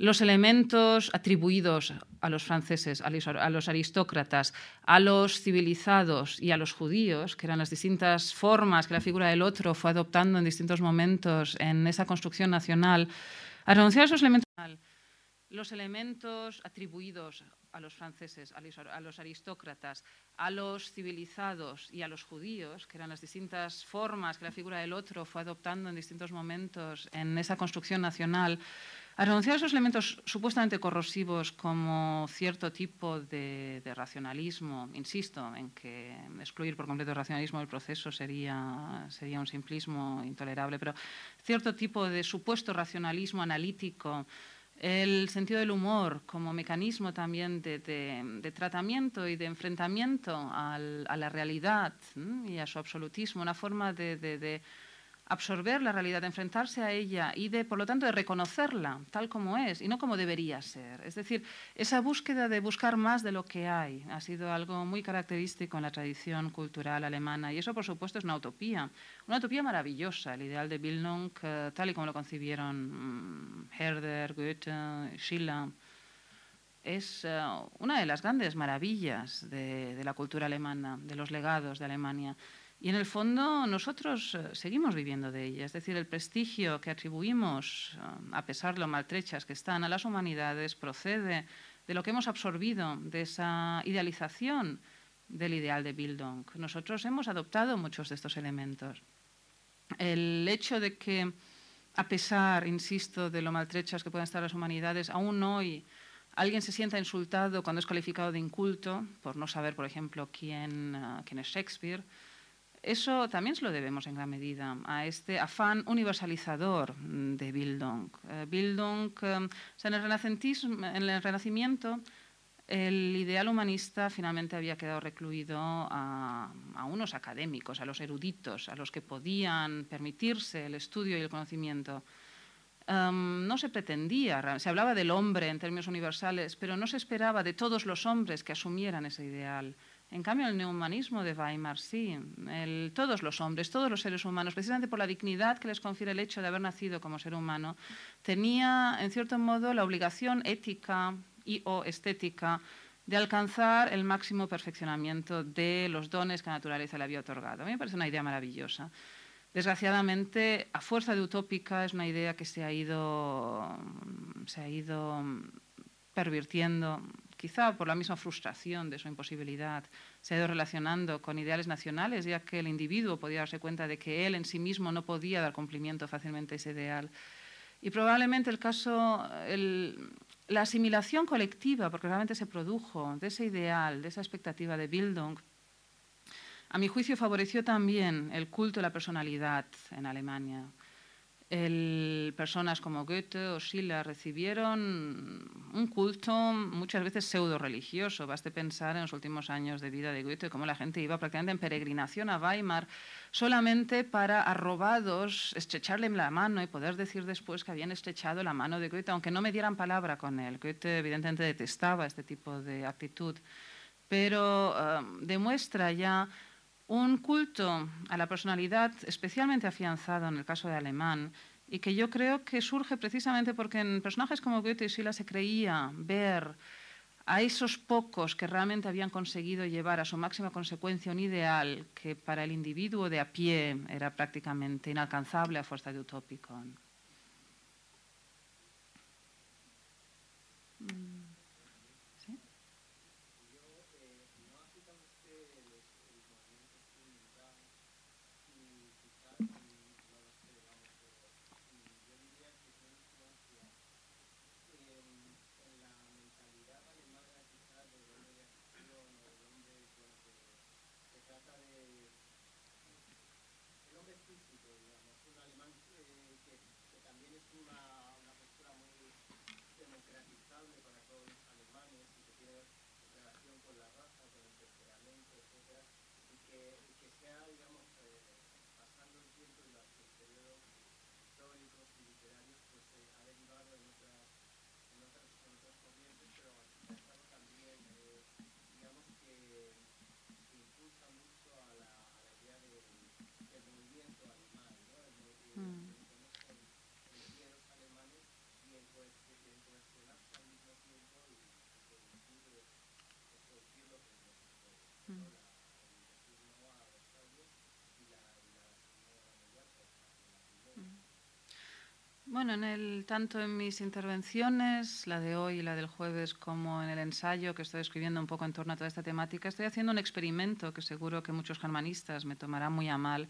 los elementos atribuidos a los franceses, a los, aristócratas, a los civilizados y a los judíos, que eran las distintas formas que la figura del otro fue adoptando en distintos momentos en esa construcción nacional, a renunciar a esos elementos, los elementos atribuidos a los franceses, a los aristócratas, a los civilizados y a los judíos, que eran las distintas formas que la figura del otro fue adoptando en distintos momentos en esa construcción nacional, a renunciar a esos elementos supuestamente corrosivos como cierto tipo de, racionalismo, insisto en que excluir por completo el racionalismo del proceso sería, sería un simplismo intolerable, pero cierto tipo de supuesto racionalismo analítico, el sentido del humor como mecanismo también de, tratamiento y de enfrentamiento a la realidad y a su absolutismo, una forma de absorber la realidad, de enfrentarse a ella y de, por lo tanto, de reconocerla tal como es y no como debería ser. Es decir, esa búsqueda de buscar más de lo que hay ha sido algo muy característico en la tradición cultural alemana y eso, por supuesto, es una utopía, una utopía maravillosa, el ideal de Bildung, eh, tal y como lo concibieron mm, Herder, Goethe, Schiller es eh, una de las grandes maravillas de, la cultura alemana, de los legados de Alemania. Y en el fondo nosotros eh, seguimos viviendo de ella, es decir, el prestigio que atribuimos, eh, a pesar de lo maltrechas que están, a las humanidades procede de lo que hemos absorbido, de esa idealización del ideal de Bildung. Nosotros hemos adoptado muchos de estos elementos. El hecho de que, a pesar, insisto, de lo maltrechas que puedan estar las humanidades, aún hoy alguien se sienta insultado cuando es calificado de inculto, por no saber, por ejemplo, quién, eh, quién es Shakespeare, eso también se lo debemos en gran medida a este afán universalizador de Bildung. Eh, Bildung, eh, en, el en el Renacimiento, el ideal humanista finalmente había quedado recluido a, unos académicos, a los eruditos, a los que podían permitirse el estudio y el conocimiento. Em, no se pretendía, se hablaba del hombre en términos universales, pero no se esperaba de todos los hombres que asumieran ese ideal. En cambio, el neumanismo de Weimar sí, todos los hombres, todos los seres humanos, precisamente por la dignidad que les confiere el hecho de haber nacido como ser humano, tenía, en cierto modo, la obligación ética y o estética de alcanzar el máximo perfeccionamiento de los dones que la naturaleza le había otorgado. A mí me parece una idea maravillosa. Desgraciadamente, a fuerza de utópica, es una idea que se ha ido, se ha ido pervirtiendo quizá por la misma frustración de su imposibilidad, se ha ido relacionando con ideales nacionales, ya que el individuo podía darse cuenta de que él en sí mismo no podía dar cumplimiento fácilmente a ese ideal. Y probablemente el caso, la asimilación colectiva, porque realmente se produjo de ese ideal, de esa expectativa de Bildung, a mi juicio favoreció también el culto de la personalidad en Alemania el, personas como Goethe o Schiller recibieron un culto muchas veces pseudo religioso. Baste pensar en los últimos años de vida de Goethe, cómo la gente iba prácticamente en peregrinación a Weimar solamente para arrobados estrecharle la mano y poder decir después que habían estrechado la mano de Goethe, aunque no me dieran palabra con él. Goethe evidentemente detestaba este tipo de actitud, pero eh, demuestra ya un culto a la personalidad especialmente afianzado en el caso de Alemán y que yo creo que surge precisamente porque en personajes como Goethe y Sila se creía ver a esos pocos que realmente habían conseguido llevar a su máxima consecuencia un ideal que para el individuo de a pie era prácticamente inalcanzable a fuerza de utópico. Bueno, en tanto en mis intervenciones, la de hoy y la del jueves, como en el ensayo que estoy escribiendo un poco en torno a toda esta temática, estoy haciendo un experimento que seguro que muchos germanistas me tomarán muy a mal,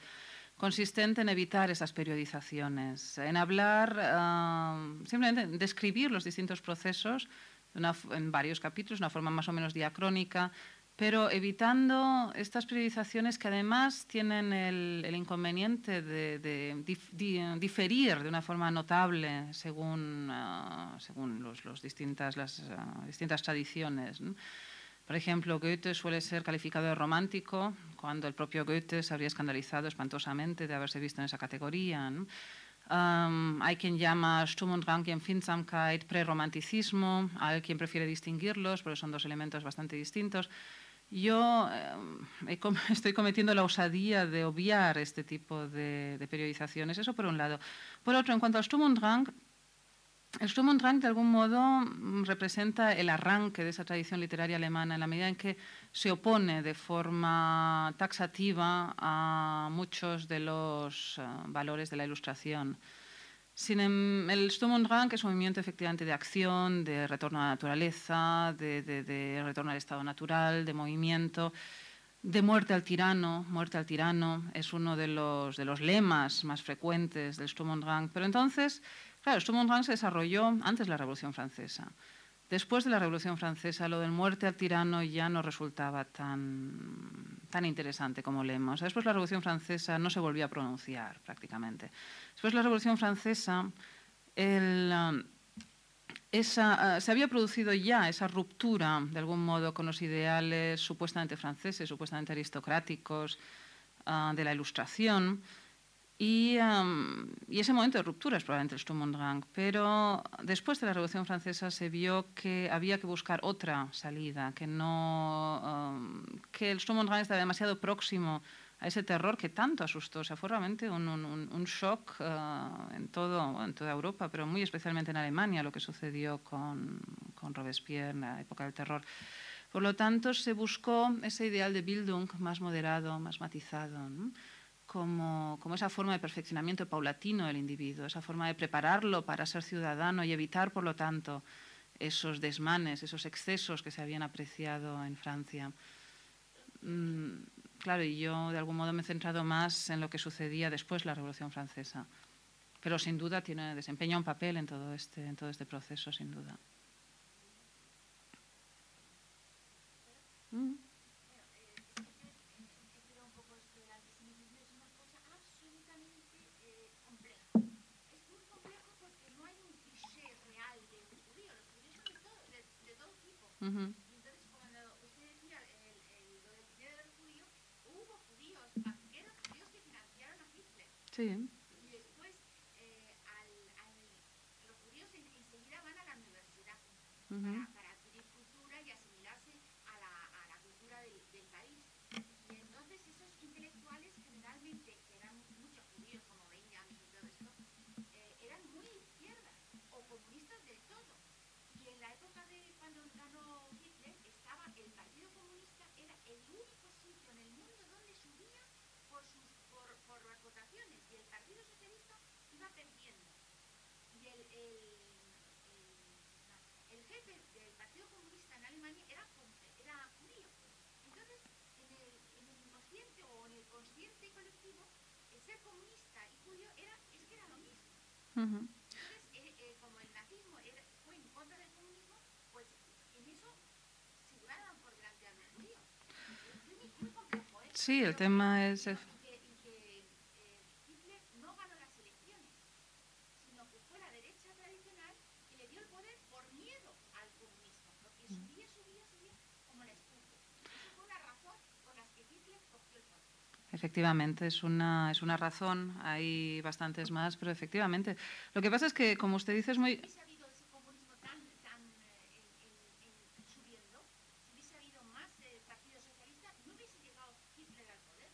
consistente en evitar esas periodizaciones, en hablar, uh, simplemente describir los distintos procesos en varios capítulos, de una forma más o menos diacrónica, pero evitando estas periodizaciones que además tienen el, el inconveniente de, de dif, di, diferir de una forma notable según, uh, según los, los distintas, las uh, distintas tradiciones. ¿no? Por ejemplo, Goethe suele ser calificado de romántico, cuando el propio Goethe se habría escandalizado espantosamente de haberse visto en esa categoría. ¿no? Um, hay quien llama Sturm und Drang y Empfindsamkeit preromanticismo, hay quien prefiere distinguirlos, porque son dos elementos bastante distintos. Yo eh, estoy cometiendo la osadía de obviar este tipo de, periodizaciones, eso por un lado. Por otro, en cuanto al Sturm und Drang, el Sturm und Drang de algún modo representa el arranque de esa tradición literaria alemana en la medida en que se opone de forma taxativa a muchos de los uh, valores de la ilustración. Sin em, el Sturm und Drang es un movimiento efectivamente de acción, de retorno a la naturaleza, de, retorno al estado natural, de movimiento, de muerte al tirano. Muerte al tirano es uno de los, de los lemas más frecuentes del Sturm und Drang. Pero entonces, claro, el Sturm und Drang se desarrolló antes de la Revolución Francesa. Después de la Revolución Francesa, lo del muerte al tirano ya no resultaba tan, tan interesante como sea, después de la Revolución Francesa no se volvió a pronunciar prácticamente. Después de la Revolución Francesa, um, esa, uh, se había producido ya esa ruptura, de algún modo, con los ideales supuestamente franceses, supuestamente aristocráticos uh, de la Ilustración. Y, um, y, ese momento de ruptura es probablemente el Sturm und Drang, pero después de la Revolución Francesa se vio que había que buscar otra salida, que, no, um, que el Sturm und Drang estaba demasiado próximo a ese terror que tanto asustó. O sea, fue realmente un, un, un shock uh, en, todo, en toda Europa, pero muy especialmente en Alemania, lo que sucedió con, con Robespierre en la época del terror. Por lo tanto, se buscó ese ideal de Bildung más moderado, más matizado. ¿no? Como, como, esa forma de perfeccionamiento paulatino del individuo, esa forma de prepararlo para ser ciudadano y evitar, por lo tanto, esos desmanes, esos excesos que se habían apreciado en Francia. Mm, claro, y yo de algún modo me he centrado más en lo que sucedía después de la Revolución Francesa, pero sin duda tiene, desempeña un papel en todo este, en todo este proceso, sin duda. Mm. Uh -huh. Entonces, cuando usted decía el, el, lo del dinero del judío, hubo judíos, banqueros judíos que financiaron a Hitler. Sí. Y después, eh, al, al, los judíos en, enseguida van a la universidad uh -huh. para, para, adquirir cultura y asimilarse a la, a la cultura del, del, país. Y entonces, esos intelectuales, generalmente, que eran muchos judíos, como Benjamin y todo esto, eh, eran muy izquierdas o comunistas del todo. Y en la época de cuando ganó Hitler, estaba el Partido Comunista, era el único sitio en el mundo donde subía por, sus, por, por las votaciones y el Partido Socialista iba perdiendo. Y el, el, el, el jefe del Partido Comunista en Alemania era, era judío. Entonces, en el, en el inconsciente o en el consciente colectivo, el ser comunista y judío era, es que era lo mismo. Uh -huh. Entonces, eh, eh, como el nazismo era, fue en contra del comunismo, pues en eso figuraban por delante a los judíos. Es muy, muy complejo, ¿eh? Sí, el Pero, tema es... Y que, y que eh, Hitler no ganó las elecciones, sino que fue la derecha tradicional que le dio el poder por miedo al comunismo, porque subía, subía, subía como la espuma. Esa fue una razón por la que Hitler cogió el poder. Efectivamente, es una, es una razón, hay bastantes más, pero efectivamente. Lo que pasa es que, como usted dice, es muy... Si hubiese habido ese comunismo tan, tan en, en, en, subiendo, si hubiese habido más Partido Socialista, no hubiese llegado Hitler al poder.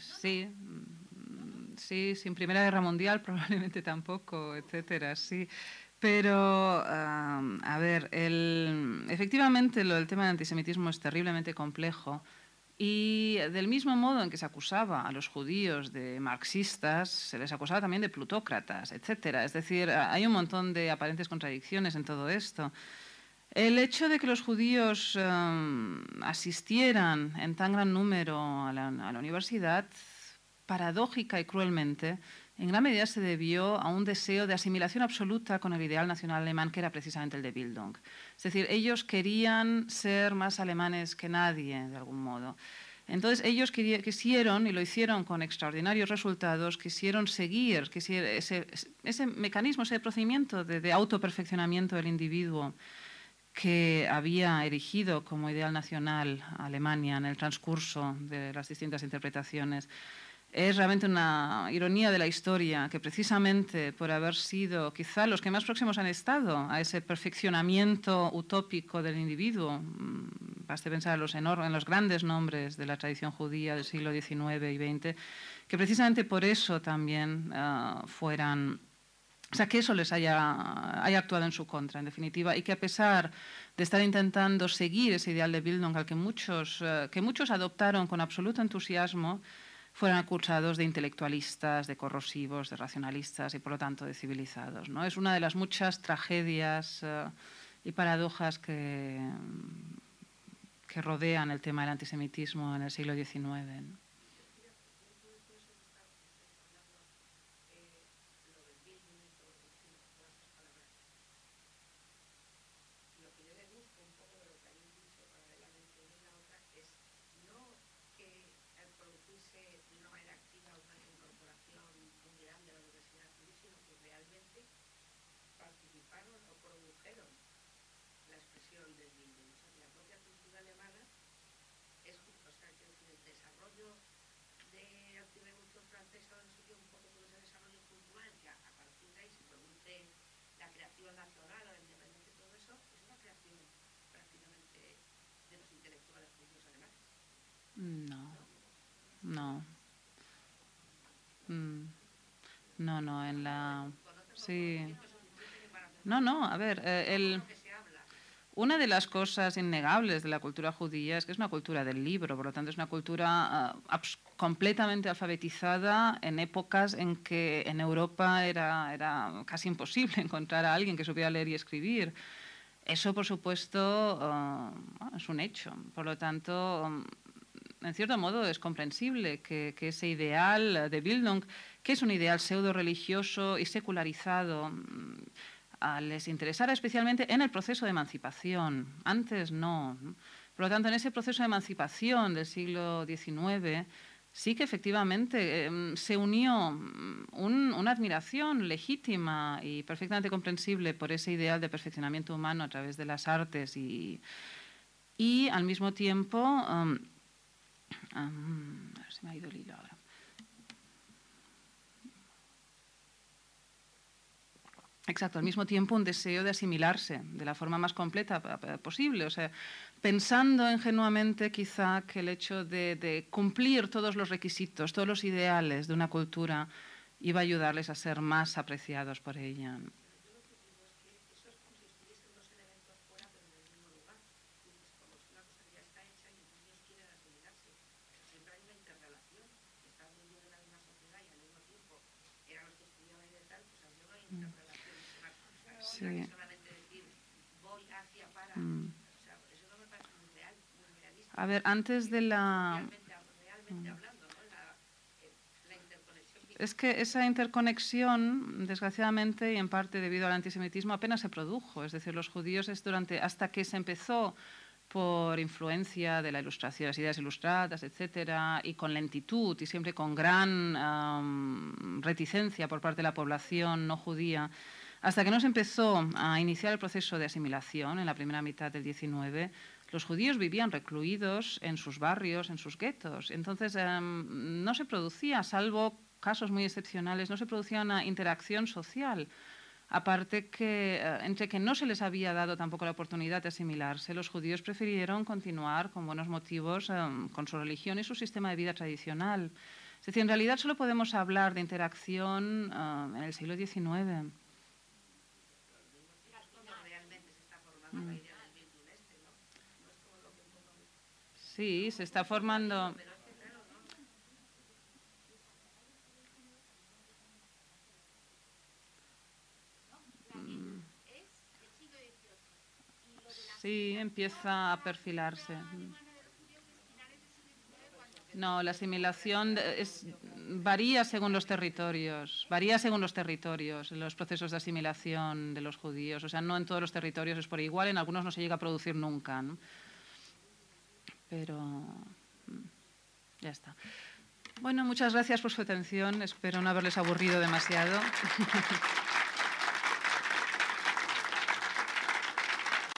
Sí, mm, sí, sin Primera Guerra Mundial probablemente tampoco, etcétera, sí. Pero, uh, a ver, el, efectivamente lo del tema del antisemitismo es terriblemente complejo Y del mismo modo en que se acusaba a los judíos de marxistas, se les acusaba también de plutócratas, etc. Es decir, hay un montón de aparentes contradicciones en todo esto. El hecho de que los judíos um, asistieran en tan gran número a la, a la universidad, paradójica y cruelmente, en gran medida se debió a un deseo de asimilación absoluta con el ideal nacional alemán, que era precisamente el de Bildung. Es decir, ellos querían ser más alemanes que nadie, de algún modo. Entonces ellos quisieron, y lo hicieron con extraordinarios resultados, quisieron seguir ese, ese mecanismo, ese procedimiento de, de autoperfeccionamiento del individuo que había erigido como ideal nacional Alemania en el transcurso de las distintas interpretaciones es realmente una ironía de la historia que precisamente por haber sido quizá los que más próximos han estado a ese perfeccionamiento utópico del individuo, mm, baste pensar en los, en los grandes nombres de la tradición judía del siglo XIX y XX, que precisamente por eso también uh, fueran, o sea, que eso les haya, haya actuado en su contra, en definitiva, y que a pesar de estar intentando seguir ese ideal de Bildung al que muchos, uh, que muchos adoptaron con absoluto entusiasmo, fueron acusados de intelectualistas, de corrosivos, de racionalistas y por lo tanto de civilizados. ¿no? Es una de las muchas tragedias uh, y paradojas que, que, rodean el tema del antisemitismo en el siglo XIX no. Mm. En la... Sí. No, no, a ver, eh, el... Una de las cosas innegables de la cultura judía es que es una cultura del libro, por lo tanto es una cultura uh, completamente alfabetizada en épocas en que en Europa era, era, casi imposible encontrar a alguien que supiera leer y escribir. Eso, por supuesto, uh, es un hecho. Por lo tanto, um, en cierto modo es comprensible que, que, ese ideal de Bildung, que es un ideal pseudo religioso y secularizado, mm, les interesara especialmente en el proceso de emancipación. Antes no. Por lo tanto, en ese proceso de emancipación del siglo XIX, sí que efectivamente eh, se unió mm, un, una admiración legítima y perfectamente comprensible por ese ideal de perfeccionamiento humano a través de las artes y, y al mismo tiempo... Um, A ver, se me ha ido el hilo ahora. Exacto, al mismo tiempo un deseo de asimilarse de la forma más completa posible, o sea, pensando ingenuamente quizá que el hecho de, de, cumplir todos los requisitos, todos los ideales de una cultura iba a ayudarles a ser más apreciados por ella. Mm. A ver, antes de la... Mm. Es que esa interconexión, desgraciadamente, y en parte debido al antisemitismo, apenas se produjo. Es decir, los judíos es durante, hasta que se empezó por influencia de la ilustración, las ideas ilustradas, etcétera, y con lentitud y siempre con gran um, reticencia por parte de la población no judía, hasta que no se empezó a iniciar el proceso de asimilación en la primera mitad del XIX, los judíos vivían recluidos en sus barrios, en sus guetos. Entonces eh, no se producía, salvo casos muy excepcionales, no se producía una interacción social. Aparte que, eh, entre que no se les había dado tampoco la oportunidad de asimilarse, los judíos prefirieron continuar con buenos motivos eh, con su religión y su sistema de vida tradicional. Es decir, en realidad solo podemos hablar de interacción en el siglo XIX. Sí, se está formando. Sí, empieza a perfilarse. No, la asimilación es, varía según los territorios, varía según los territorios, los procesos de asimilación de los judíos. O sea, no en todos los territorios es por igual, en algunos no se llega a producir nunca. ¿no? Pero mm, ya está. Bueno, muchas gracias por su atención. Espero no haberles aburrido demasiado.